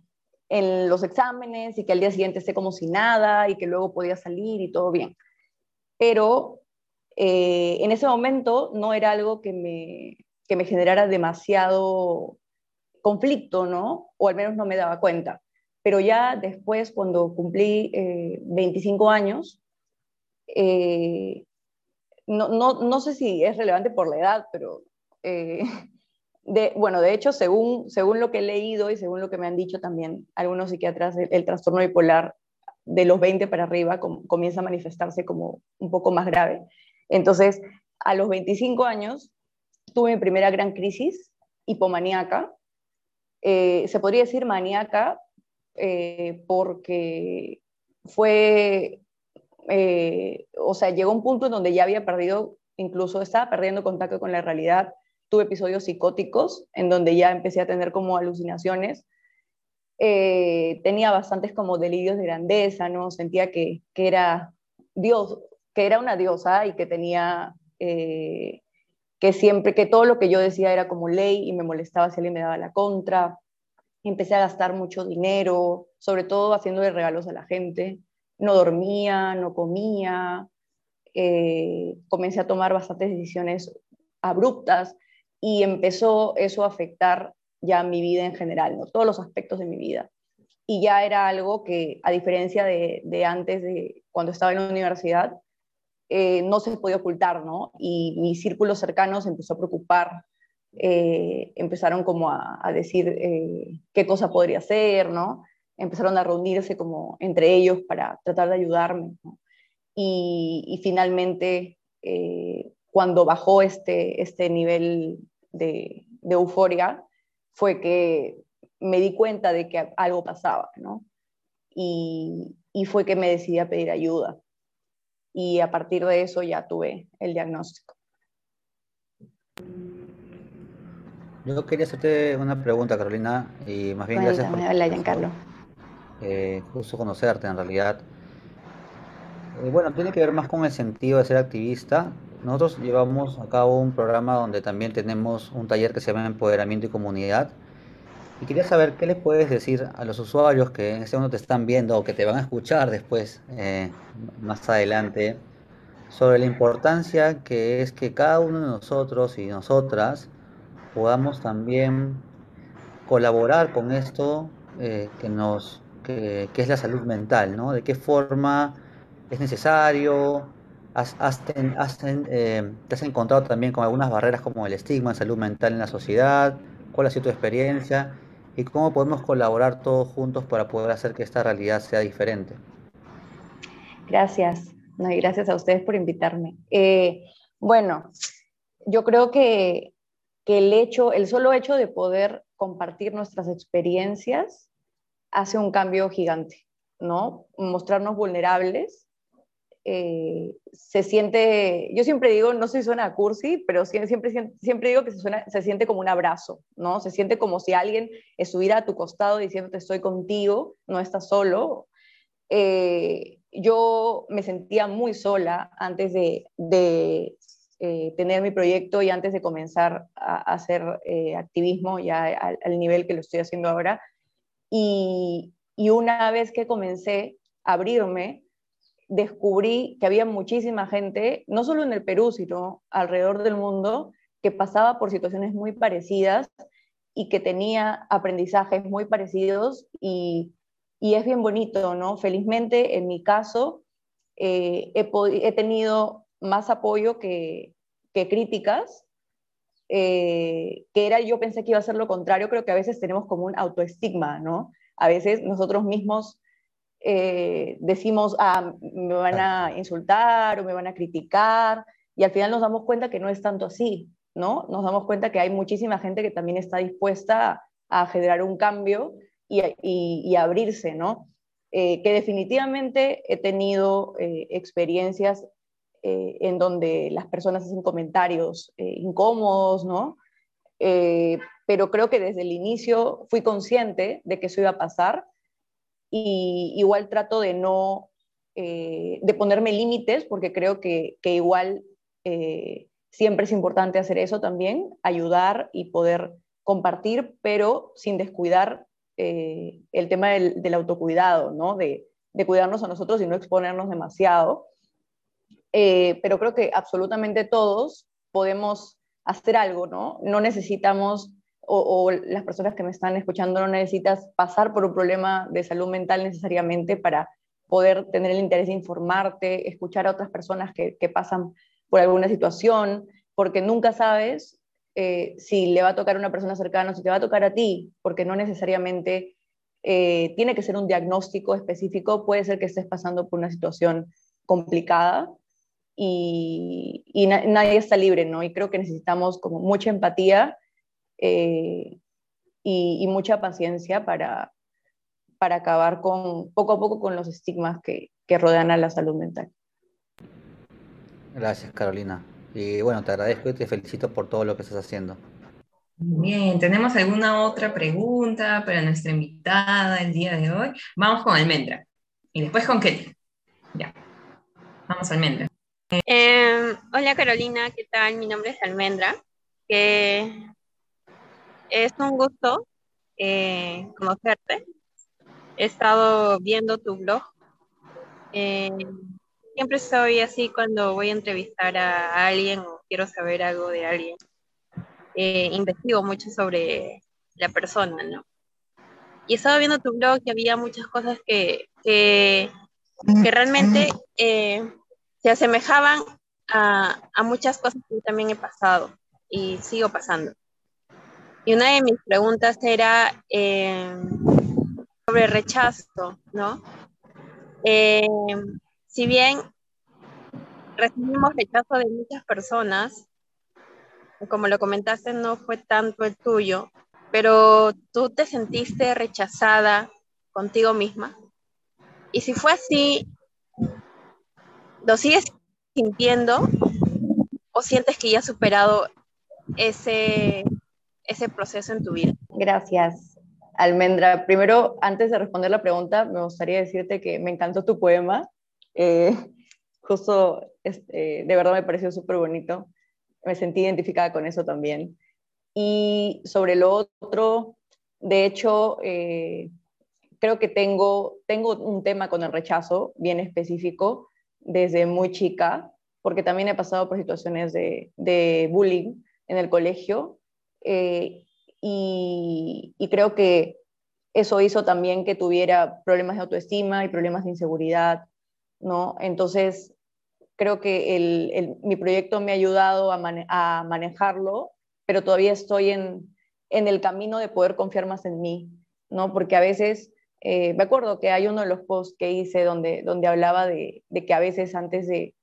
en los exámenes y que al día siguiente esté como si nada y que luego podía salir y todo bien. Pero eh, en ese momento no era algo que me, que me generara demasiado conflicto, ¿no? O al menos no me daba cuenta. Pero ya después, cuando cumplí 25 años, no, no, no, sé si es relevante por la edad, pero de, bueno, de hecho, según, según lo que he leído y según lo que me han dicho también algunos psiquiatras, el, trastorno bipolar de los 20 para arriba comienza a manifestarse como un poco más grave. Entonces, a los 25 años tuve mi primera gran crisis hipomaníaca. Eh, se podría decir maníaca eh, porque fue, eh, o sea, llegó un punto en donde ya había perdido, incluso estaba perdiendo contacto con la realidad, tuve episodios psicóticos en donde ya empecé a tener como alucinaciones. Tenía bastantes como delirios de grandeza, ¿no? Sentía que, que, era Dios, que era una diosa y que tenía, que siempre, que todo lo que yo decía era como ley y me molestaba si alguien me daba la contra. Empecé a gastar mucho dinero, sobre todo haciéndole regalos a la gente. No dormía, no comía, eh, comencé a tomar bastantes decisiones abruptas y empezó eso a afectar ya mi vida en general, ¿no? todos los aspectos de mi vida. Y ya era algo que, a diferencia de, de antes, de cuando estaba en la universidad, eh, no se podía ocultar, ¿no? Y mis círculos cercanos empezó a preocupar, eh, empezaron como a, decir eh, qué cosa podría hacer, ¿no? Empezaron a reunirse como entre ellos para tratar de ayudarme, ¿no? y, y, finalmente cuando bajó este, este nivel de, euforia, fue que me di cuenta de que algo pasaba, ¿no? Y, fue que me decidí a pedir ayuda. Y a partir de eso ya tuve el diagnóstico. Yo quería hacerte una pregunta, Carolina, y más bien gracias por... Hola, Giancarlo. Eh, justo conocerte, en realidad. Eh, bueno, tiene que ver más con el sentido de ser activista nosotros llevamos a cabo un programa donde también tenemos un taller que se llama Empoderamiento y Comunidad. Y quería saber qué les puedes decir a los usuarios que en este momento te están viendo o que te van a escuchar después, eh, más adelante, sobre la importancia que es que cada uno de nosotros y nosotras podamos también colaborar con esto eh, que, nos, que, es la salud mental, ¿no? De qué forma es necesario, Has, eh, ¿Te has encontrado también con algunas barreras como el estigma en salud mental en la sociedad? ¿Cuál ha sido tu experiencia? ¿Y cómo podemos colaborar todos juntos para poder hacer que esta realidad sea diferente? Gracias. No, y gracias a ustedes por invitarme. Eh, bueno, yo creo que, que el hecho, el solo hecho de poder compartir nuestras experiencias hace un cambio gigante, ¿no? Mostrarnos vulnerables eh, se siente, yo siempre digo, no sé si suena cursi, pero siempre, siempre, digo que se, suena, se siente como un abrazo, ¿no? Se siente como si alguien estuviera a tu costado diciéndote estoy contigo, no estás solo. Eh, yo me sentía muy sola antes de, eh, tener mi proyecto y antes de comenzar a, hacer activismo ya al, al, nivel que lo estoy haciendo ahora. Y, y una vez que comencé a abrirme, descubrí que había muchísima gente, no solo en el Perú, sino alrededor del mundo, que pasaba por situaciones muy parecidas y que tenía aprendizajes muy parecidos y, es bien bonito, ¿no? Felizmente, en mi caso, eh, he, tenido más apoyo que, críticas, eh, que era, yo pensé que iba a ser lo contrario, creo que a veces tenemos como un autoestigma, ¿no? A veces nosotros mismos eh, decimos, ah, me van a insultar o me van a criticar, y al final nos damos cuenta que no es tanto así, ¿no? Nos damos cuenta que hay muchísima gente que también está dispuesta a, generar un cambio y, y, abrirse, ¿no? Eh, que definitivamente he tenido eh, experiencias en donde las personas hacen comentarios incómodos, ¿no? pero creo que desde el inicio fui consciente de que eso iba a pasar y igual trato de no, eh, de ponerme límites, porque creo que, que igual eh, siempre es importante hacer eso también, ayudar y poder compartir, pero sin descuidar eh, el tema del, del autocuidado, ¿no? De, de, cuidarnos a nosotros y no exponernos demasiado. pero creo que absolutamente todos podemos hacer algo, ¿no? No necesitamos, o, las personas que me están escuchando, no necesitas pasar por un problema de salud mental necesariamente para poder tener el interés de informarte, escuchar a otras personas que, pasan por alguna situación, porque nunca sabes eh, si le va a tocar a una persona cercana o si te va a tocar a ti, porque no necesariamente eh, tiene que ser un diagnóstico específico, puede ser que estés pasando por una situación complicada y, nadie está libre, ¿no? Y creo que necesitamos como mucha empatía eh, y, mucha paciencia para, para acabar con, poco a poco con los estigmas que, que rodean a la salud mental. Gracias, Carolina. Y bueno, te agradezco y te felicito por todo lo que estás haciendo. Bien, ¿tenemos alguna otra pregunta para nuestra invitada el día de hoy? Vamos con Almendra y después con Kelly. Ya, vamos Almendra. Em, hola Carolina, ¿qué tal? Mi nombre es Almendra. Que es un gusto eh, conocerte. He estado viendo tu blog. Eh, siempre soy así cuando voy a entrevistar a alguien o quiero saber algo de alguien eh, investigo mucho sobre la persona, ¿no? Y estaba viendo tu blog y había muchas cosas que, que, realmente eh, se asemejaban a, a, muchas cosas que también he pasado y sigo pasando. Y una de mis preguntas era eh, sobre rechazo, ¿no? si bien recibimos rechazo de muchas personas, como lo comentaste, no fue tanto el tuyo, pero tú te sentiste rechazada contigo misma. Y si fue así, ¿lo sigues sintiendo o sientes que ya has superado ese, ese proceso en tu vida? Gracias, Almendra. Primero, antes de responder la pregunta, me gustaría decirte que me encantó tu poema. Eh, justo, este, de verdad me pareció súper bonito me sentí identificada con eso también. Y sobre lo otro, de hecho, eh, creo que tengo, tengo un tema con el rechazo bien específico desde muy chica, porque también he pasado por situaciones de, de bullying en el colegio eh, y, creo que eso hizo también que tuviera problemas de autoestima y problemas de inseguridad, ¿no? Entonces, creo que mi proyecto me ha ayudado a, manejarlo, pero todavía estoy en, el camino de poder confiar más en mí, ¿no? Porque a veces, eh, me acuerdo que hay uno de los posts que hice donde, donde hablaba de, que a veces antes de,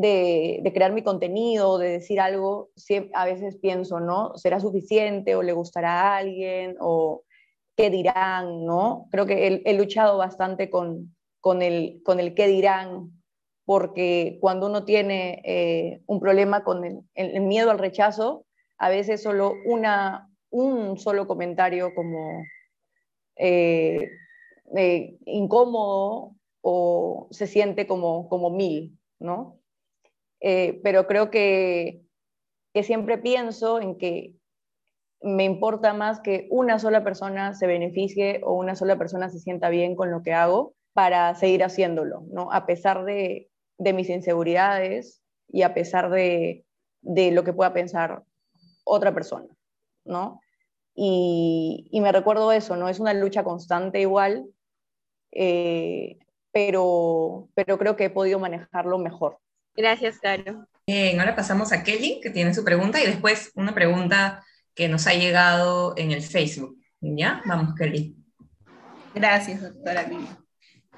de, crear mi contenido, de decir algo, a veces pienso, ¿no? ¿Será suficiente o le gustará a alguien o qué dirán, ¿no? Creo que he, luchado bastante con, con, el, con el qué dirán porque cuando uno tiene eh, un problema con el, miedo al rechazo, a veces solo una, un solo comentario como eh, eh, incómodo o se siente como, como mil, ¿no? Pero creo que, que siempre pienso en que me importa más que una sola persona se beneficie o una sola persona se sienta bien con lo que hago para seguir haciéndolo, ¿no? A pesar de, de mis inseguridades y a pesar de, lo que pueda pensar otra persona, ¿no? Y, me recuerdo eso, ¿no? Es una lucha constante igual, eh, pero, pero creo que he podido manejarlo mejor. Gracias, Caro. Bien, ahora pasamos a Kelly, que tiene su pregunta, y después una pregunta que nos ha llegado en el Facebook. ¿Ya? Vamos, Kelly. Gracias, doctora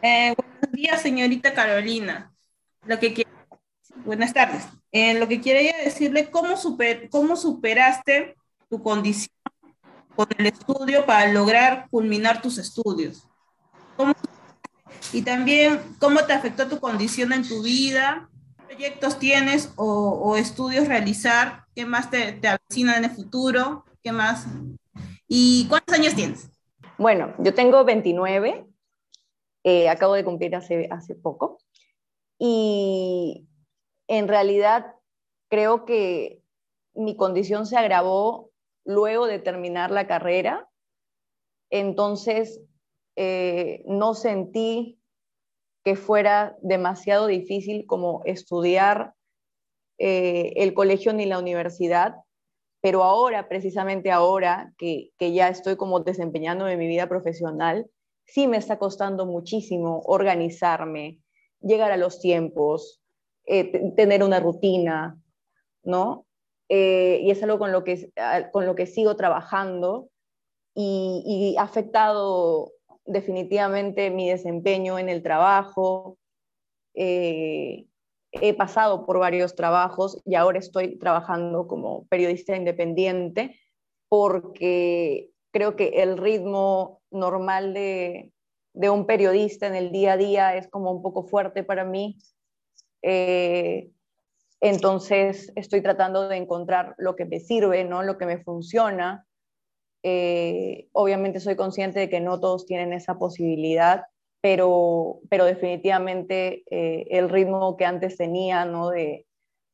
eh, buenos días, señorita Carolina lo que buenas tardes. Eh, lo que quería decirle, ¿cómo, super, ¿cómo superaste tu condición con el estudio para lograr culminar tus estudios? y también, ¿cómo te afectó tu condición en tu vida? ¿Qué proyectos tienes o, estudios realizar? ¿Qué más te, te en el futuro? ¿Qué más? ¿Y cuántos años tienes? Bueno, yo tengo 29, eh, acabo de cumplir hace, hace poco. Y en realidad creo que mi condición se agravó luego de terminar la carrera. Entonces, eh, no sentí que fuera demasiado difícil como estudiar eh, el colegio ni la universidad, pero ahora, precisamente ahora que, ya estoy como desempeñando mi vida profesional, sí me está costando muchísimo organizarme, llegar a los tiempos, eh, tener una rutina, ¿no? Eh, y es algo con lo que, con lo que sigo trabajando y, ha afectado definitivamente mi desempeño en el trabajo. Eh, he pasado por varios trabajos y ahora estoy trabajando como periodista independiente porque creo que el ritmo normal de, un periodista en el día a día es como un poco fuerte para mí. Eh, entonces estoy tratando de encontrar lo que me sirve, ¿no? lo que me funciona. Eh, obviamente soy consciente de que no todos tienen esa posibilidad, pero, pero definitivamente eh, el ritmo que antes tenía, ¿no? De,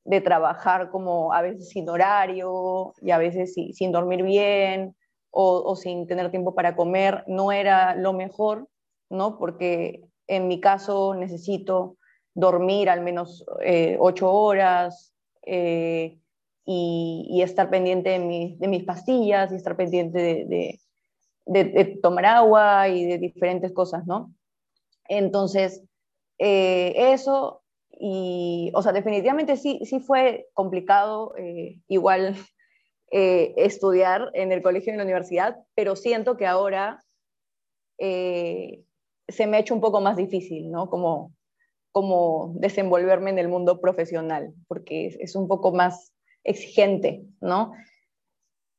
de, trabajar como a veces sin horario y a veces sin, dormir bien o, sin tener tiempo para comer, no era lo mejor, ¿no? Porque en mi caso necesito dormir al menos eh, ocho horas y, estar pendiente de, de, mis pastillas y estar pendiente de, de, tomar agua y de diferentes cosas, ¿no? Entonces, eh, eso, y, o sea, definitivamente sí, sí fue complicado igual estudiar en el colegio y en la universidad, pero siento que ahora se me ha hecho un poco más difícil, ¿no? Como como desenvolverme en el mundo profesional, porque es, un poco más exigente, ¿no?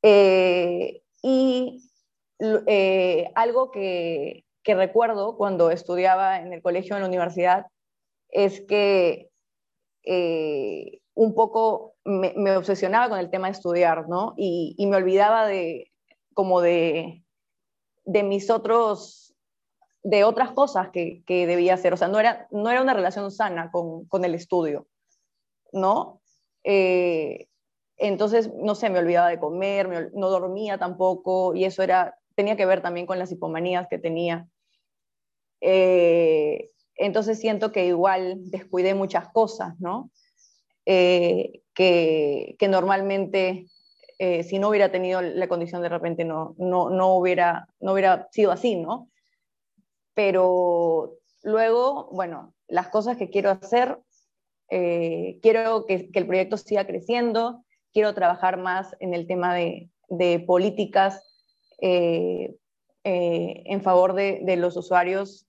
Eh, y eh, algo que, recuerdo cuando estudiaba en el colegio, en la universidad, es que eh, un poco me, obsesionaba con el tema de estudiar, ¿no? Y, y me olvidaba de, como de, de mis otros de otras cosas que, debía hacer. O sea, no era, no era una relación sana con, el estudio, ¿no? Eh, entonces, no sé, me olvidaba de comer, no dormía tampoco, y eso era, tenía que ver también con las hipomanías que tenía. Eh, entonces siento que igual descuidé muchas cosas, ¿no? Eh, que, normalmente, si no hubiera tenido la condición de repente, no, no, no, hubiera, no hubiera sido así, ¿no? pero luego, bueno, las cosas que quiero hacer, eh, quiero que, el proyecto siga creciendo, quiero trabajar más en el tema de, políticas eh, eh, en favor de, los usuarios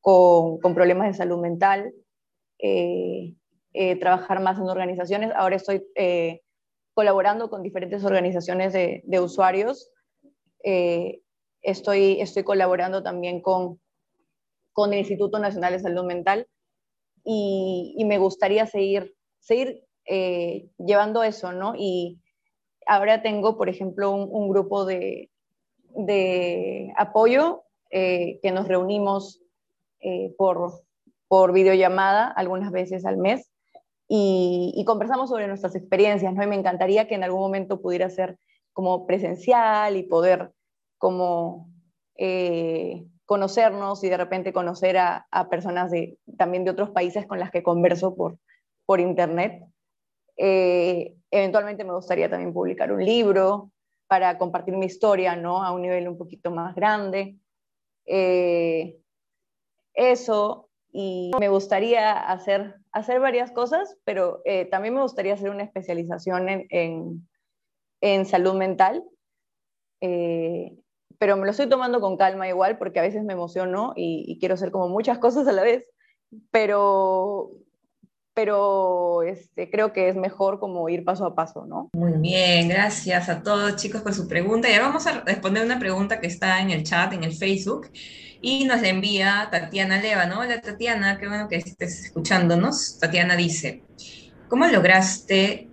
con, problemas de salud mental, trabajar más en organizaciones. Ahora estoy colaborando con diferentes organizaciones de, de usuarios Estoy, estoy colaborando también con, con el Instituto Nacional de Salud Mental y, y me gustaría seguir, seguir eh, llevando eso, ¿no? Y ahora tengo, por ejemplo, un, grupo de, de apoyo eh, que nos reunimos eh, por, por videollamada algunas veces al mes y, conversamos sobre nuestras experiencias, ¿no? Y me encantaría que en algún momento pudiera ser como presencial y poder como conocernos y de repente conocer a, personas de, también de otros países con las que converso por, por internet. Eh, eventualmente me gustaría también publicar un libro para compartir mi historia ¿no? a un nivel un poquito más grande. Eh, eso, y me gustaría hacer, hacer varias cosas, pero también me gustaría hacer una especialización en, en, en salud mental pero me lo estoy tomando con calma igual porque a veces me emociono y, quiero hacer como muchas cosas a la vez, pero, pero este, creo que es mejor como ir paso a paso, ¿no? Muy bien, gracias a todos chicos por su pregunta. Y ahora vamos a responder una pregunta que está en el chat, en el Facebook, y nos envía Tatiana Leva, ¿no? Hola Tatiana, qué bueno que estés escuchándonos. Tatiana dice, ¿cómo lograste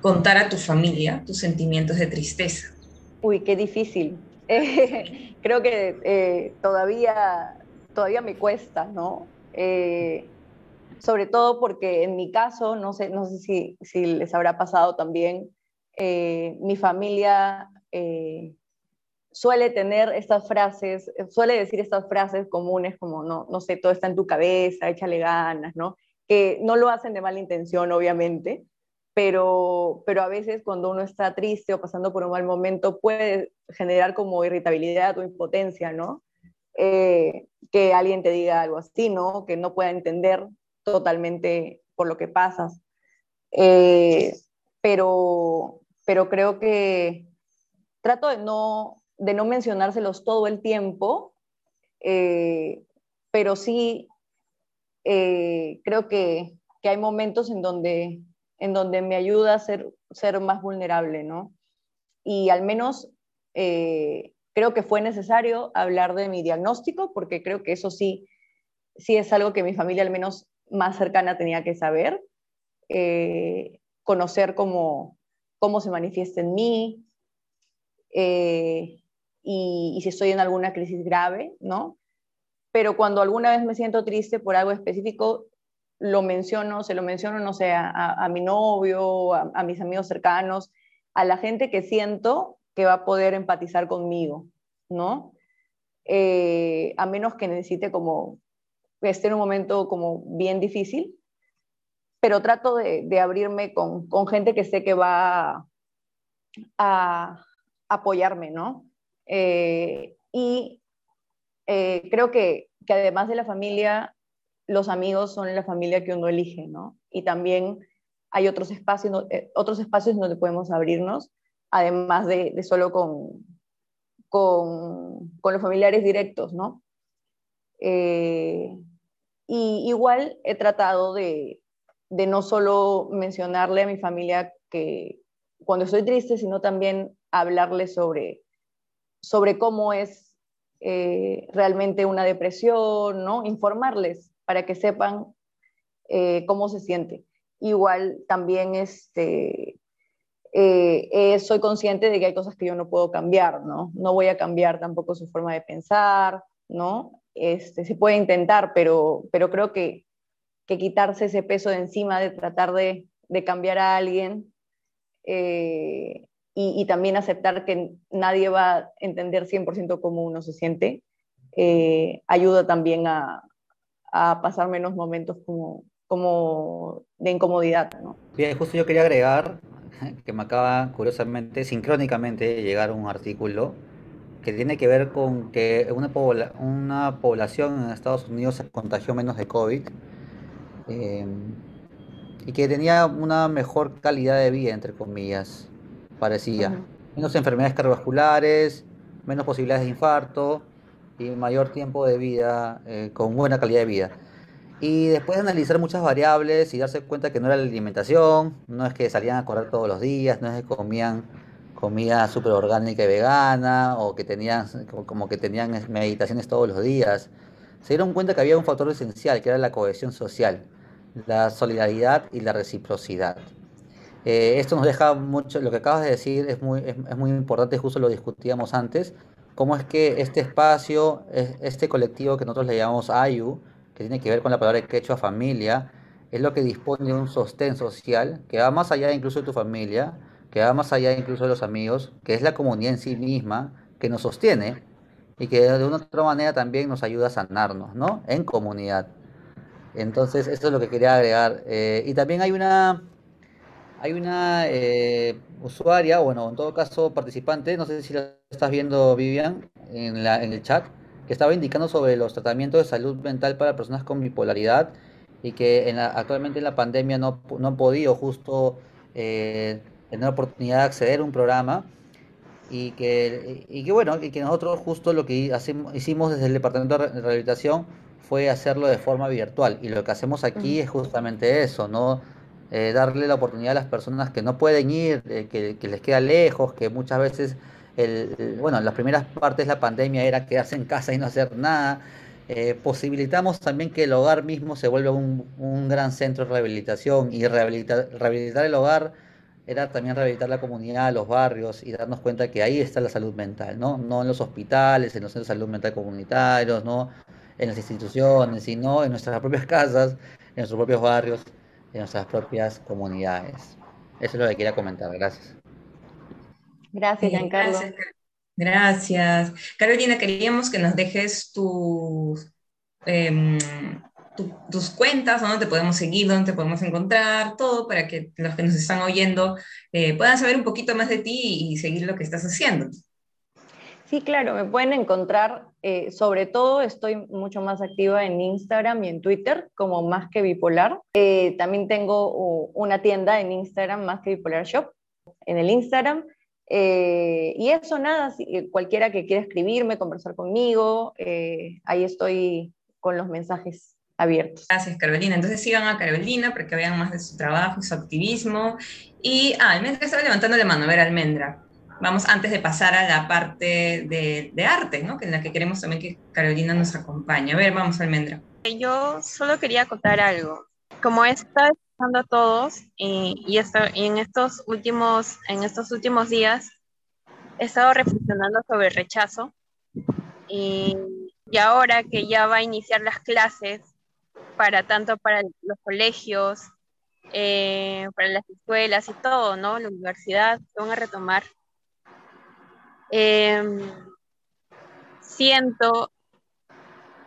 contar a tu familia tus sentimientos de tristeza? Uy, qué difícil. creo que eh, todavía, todavía me cuesta, ¿no? Eh, sobre todo porque en mi caso, no sé, no sé si, si les habrá pasado también, eh, mi familia suele tener estas frases, suele decir estas frases comunes como, no, no sé, todo está en tu cabeza, échale ganas, ¿no? Que no lo hacen de mala intención, obviamente, pero, pero a veces cuando uno está triste o pasando por un mal momento puede generar como irritabilidad o impotencia, ¿no? Eh, que alguien te diga algo así, ¿no? Que no pueda entender totalmente por lo que pasas. Eh, pero, pero creo que trato de no, de no mencionárselos todo el tiempo, eh, pero sí creo que, que hay momentos en donde en donde me ayuda a ser, ser más vulnerable, ¿no? Y al menos eh, creo que fue necesario hablar de mi diagnóstico, porque creo que eso sí, sí es algo que mi familia al menos más cercana tenía que saber, eh, conocer cómo, cómo se manifiesta en mí eh, y, si estoy en alguna crisis grave, ¿no? Pero cuando alguna vez me siento triste por algo específico, lo menciono, se lo menciono, no sé, a, mi novio, a, mis amigos cercanos, a la gente que siento que va a poder empatizar conmigo, ¿no? Eh, a menos que necesite como, esté en un momento como bien difícil, pero trato de, abrirme con, gente que sé que va a, apoyarme, ¿no? Eh, y eh, creo que, que además de la familia, los amigos son la familia que uno elige, ¿no? Y también hay otros espacios, eh, otros espacios donde podemos abrirnos, además de, solo con, con, los familiares directos, ¿no? Eh, y igual he tratado de, no solo mencionarle a mi familia que cuando estoy triste, sino también hablarle sobre, sobre cómo es eh, realmente una depresión, ¿no? Informarles para que sepan eh, cómo se siente. Igual también este, eh, eh, soy consciente de que hay cosas que yo no puedo cambiar, ¿no? No voy a cambiar tampoco su forma de pensar, ¿no? Este, se puede intentar, pero, pero creo que, que quitarse ese peso de encima de tratar de, de cambiar a alguien y, y, también aceptar que nadie va a entender 100% cómo uno se siente, ayuda también a, a pasar menos momentos como, como de incomodidad. ¿no? Bien, justo yo quería agregar que me acaba curiosamente, sincrónicamente, llegar un artículo que tiene que ver con que una, una población en Estados Unidos se contagió menos de COVID em, y que tenía una mejor calidad de vida, entre comillas, parecía. Menos enfermedades cardiovasculares, menos posibilidades de infarto, y mayor tiempo de vida eh, con buena calidad de vida. Y después de analizar muchas variables y darse cuenta que no era la alimentación, no es que salían a correr todos los días, no es que comían comida súper orgánica y vegana, o que tenían como que tenían meditaciones todos los días. Se dieron cuenta que había un factor esencial, que era la cohesión social, la solidaridad y la reciprocidad. Eh, esto nos deja mucho, lo que acabas de decir es muy, es, muy importante, justo lo discutíamos antes, cómo es que este espacio, este colectivo que nosotros le llamamos AYU, que tiene que ver con la palabra quechua familia, es lo que dispone de un sostén social que va más allá incluso de tu familia, que va más allá incluso de los amigos, que es la comunidad en sí misma, que nos sostiene y que de una u otra manera también nos ayuda a sanarnos, ¿no? En comunidad. Entonces, eso es lo que quería agregar. Eh, y también hay una, hay una eh, usuaria, bueno, en todo caso participante, no sé si la estás viendo Vivian en, la, en el chat, que estaba indicando sobre los tratamientos de salud mental para personas con bipolaridad y que en actualmente en la pandemia no, no han podido justo eh, tener oportunidad de acceder a un programa y que, y que bueno, y que nosotros justo lo que hacemos, hicimos desde el Departamento de Rehabilitación fue hacerlo de forma virtual y lo que hacemos aquí es justamente eso, ¿no? Eh, darle la oportunidad a las personas que no pueden ir, eh, que, les queda lejos, que muchas veces, el, bueno, en las primeras partes de la pandemia era quedarse en casa y no hacer nada. Eh, posibilitamos también que el hogar mismo se vuelva un, gran centro de rehabilitación y rehabilitar, rehabilitar el hogar era también rehabilitar la comunidad, los barrios y darnos cuenta que ahí está la salud mental, ¿no? No en los hospitales, en los centros de salud mental comunitarios, no en las instituciones, sino en nuestras propias casas, en nuestros propios barrios en nuestras propias comunidades. Eso es lo que quería comentar. Gracias. Gracias, Giancarlo. Gracias. Carolina, queríamos que nos dejes tus, em, tus cuentas, dónde te podemos seguir, dónde te podemos encontrar, todo para que los que nos están oyendo eh, puedan saber un poquito más de ti y seguir lo que estás haciendo. Sí, claro, me pueden encontrar, eh, sobre todo estoy mucho más activa en Instagram y en Twitter como Más que Bipolar. Eh, también tengo una tienda en Instagram, Más que Bipolar Shop, en el Instagram. Eh, y eso, nada, cualquiera que quiera escribirme, conversar conmigo, ahí estoy con los mensajes abiertos. Gracias, Carolina. Entonces sigan a Carolina para que vean más de su trabajo, su activismo. Y, ah, Almendra estaba levantando la mano. A ver, Almendra vamos antes de pasar a la parte de, arte, ¿no? Que en la que queremos también que Carolina nos acompañe. A ver, vamos, Almendra. Yo solo quería contar algo. Como he estado escuchando a todos y, y, en, estos últimos, en estos últimos días he estado reflexionando sobre el rechazo y, y ahora que ya va a iniciar las clases para tanto para los colegios, eh, para las escuelas y todo, ¿no? La universidad, van a retomar Em, siento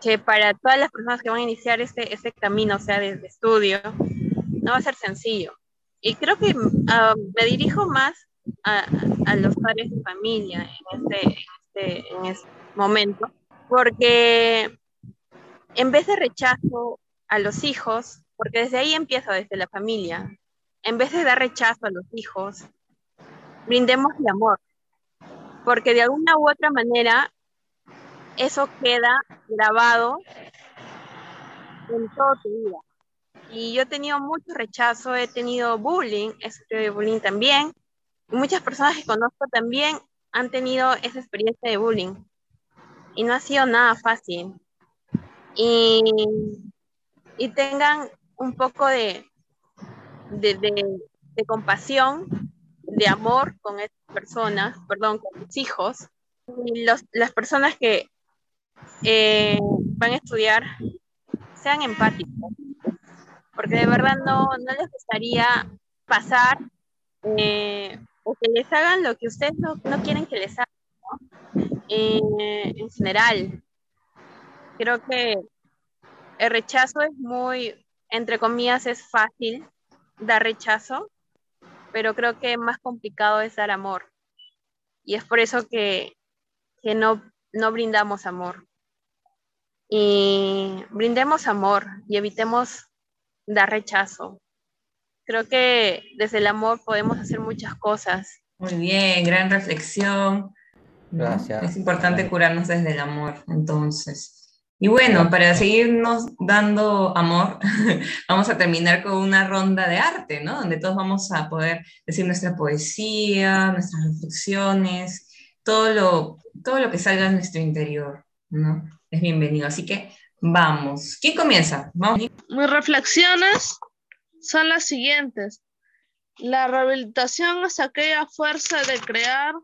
que para todas las personas que van a iniciar este, este camino, o sea, de, estudio, no va a ser sencillo. Y creo que ah, me dirijo más a, a, los padres de familia en este, este, en este momento, porque en vez de rechazo a los hijos, porque desde ahí empieza desde la familia, en vez de dar rechazo a los hijos, brindemos el amor, porque de alguna u otra manera eso queda grabado en toda tu vida. Y yo he tenido mucho rechazo, he tenido bullying, he bullying también, y muchas personas que conozco también han tenido esa experiencia de bullying. Y no ha sido nada fácil. Y, y tengan un poco de, de, de, de compasión de amor con estas personas, perdón, con los hijos, y las personas que eh, van a estudiar sean empáticos, porque de verdad no, les gustaría pasar eh, o que les hagan lo que ustedes no, quieren que les hagan, eh, en general. Creo que el rechazo es muy, entre comillas, es fácil dar rechazo, pero creo que más complicado es dar amor. Y es por eso que, no, no brindamos amor. Y brindemos amor y evitemos dar rechazo. Creo que desde el amor podemos hacer muchas cosas. Muy bien, gran reflexión. Gracias. Es importante curarnos desde el amor, entonces. Y bueno, para seguirnos dando amor, vamos a terminar con una ronda de arte, ¿no? Donde todos vamos a poder decir nuestra poesía, nuestras reflexiones, todo lo, todo lo que salga de nuestro interior, ¿no? Es bienvenido. Así que vamos. ¿Quién comienza? Vamos. Mis reflexiones son las siguientes. La rehabilitación es aquella fuerza de crear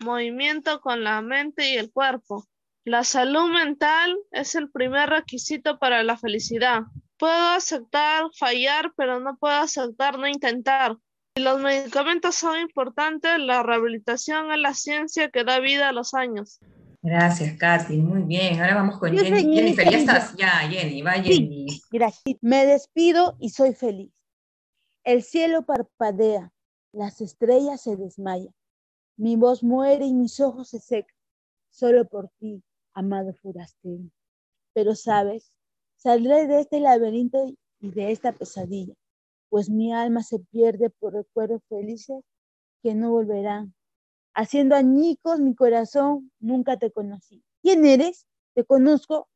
movimiento con la mente y el cuerpo la salud mental es el primer requisito para la felicidad. Puedo aceptar fallar, pero no puedo aceptar no intentar. Si los medicamentos son importantes, la rehabilitación es la ciencia que da vida a los años. Gracias, Katy. Muy bien. Ahora vamos con Jenny. Jennifer, ya estás. Ya, Jenny, va Jenny. gracias. Me despido y soy feliz. El cielo parpadea, las estrellas se desmayan. Mi voz muere y mis ojos se secan. Solo por ti, amado forastero. Pero sabes, saldré de este laberinto y de esta pesadilla, pues mi alma se pierde por recuerdos felices que no volverán. Haciendo añicos mi corazón, nunca te conocí. ¿Quién eres? ¿Te conozco?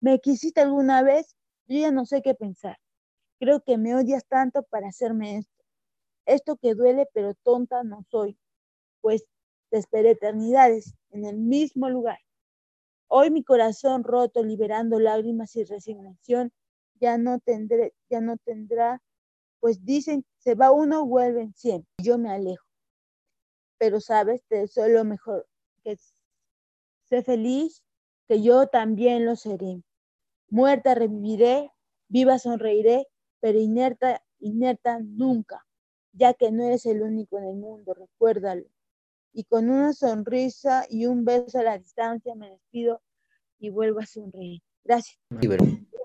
¿Me quisiste alguna vez? Yo ya no sé qué pensar. Creo que me odias tanto para hacerme esto. Esto que duele, pero tonta no soy, pues te esperé eternidades en el mismo lugar. Hoy mi corazón roto, liberando lágrimas y resignación, ya no tendré, ya no tendrá, pues dicen, se va uno, vuelven cien. Yo me alejo. Pero sabes, te deseo lo mejor, que sé feliz, que yo también lo seré. Muerta reviviré, viva sonreiré, pero inerta, inerta nunca, ya que no eres el único en el mundo, recuérdalo. Y con una sonrisa y un beso a la distancia me despido y vuelvo a sonreír. Gracias.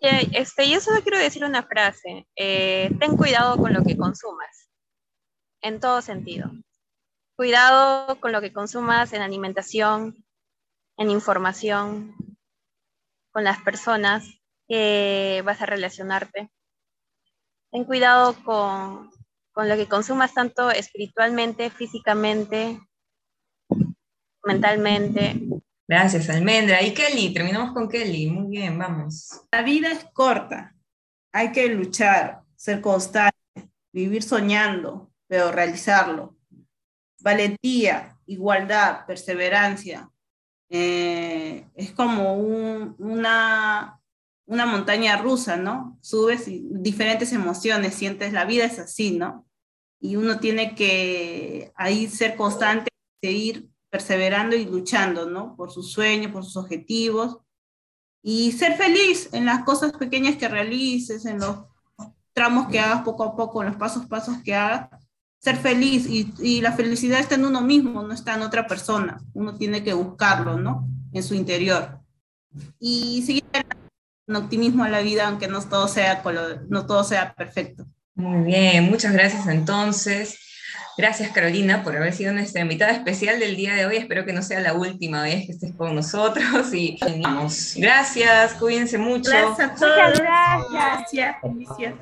Este, yo solo quiero decir una frase. Eh, ten cuidado con lo que consumas, en todo sentido. Cuidado con lo que consumas en alimentación, en información, con las personas que vas a relacionarte. Ten cuidado con, con lo que consumas tanto espiritualmente, físicamente, mentalmente. Gracias, Almendra. Y Kelly, terminamos con Kelly. Muy bien, vamos. La vida es corta. Hay que luchar, ser constante, vivir soñando, pero realizarlo. Valentía, igualdad, perseverancia. Eh, es como una, una montaña rusa, ¿no? Subes y diferentes emociones, sientes, la vida es así, ¿no? Y uno tiene que ahí ser constante, seguir perseverando y luchando, ¿no? Por sus sueños, por sus objetivos. Y ser feliz en las cosas pequeñas que realices, en los tramos que hagas poco a poco, en los pasos pasos que hagas. Ser feliz y, la felicidad está en uno mismo, no está en otra persona. Uno tiene que buscarlo, ¿no? En su interior. Y seguir con optimismo a la vida, aunque no todo sea, no todo sea perfecto. Muy bien, muchas gracias entonces. Gracias Carolina por haber sido nuestra invitada especial del día de hoy. Espero que no sea la última vez que estés con nosotros y vamos. Gracias, cuídense mucho. Gracias a todos. Muchas gracias. gracias.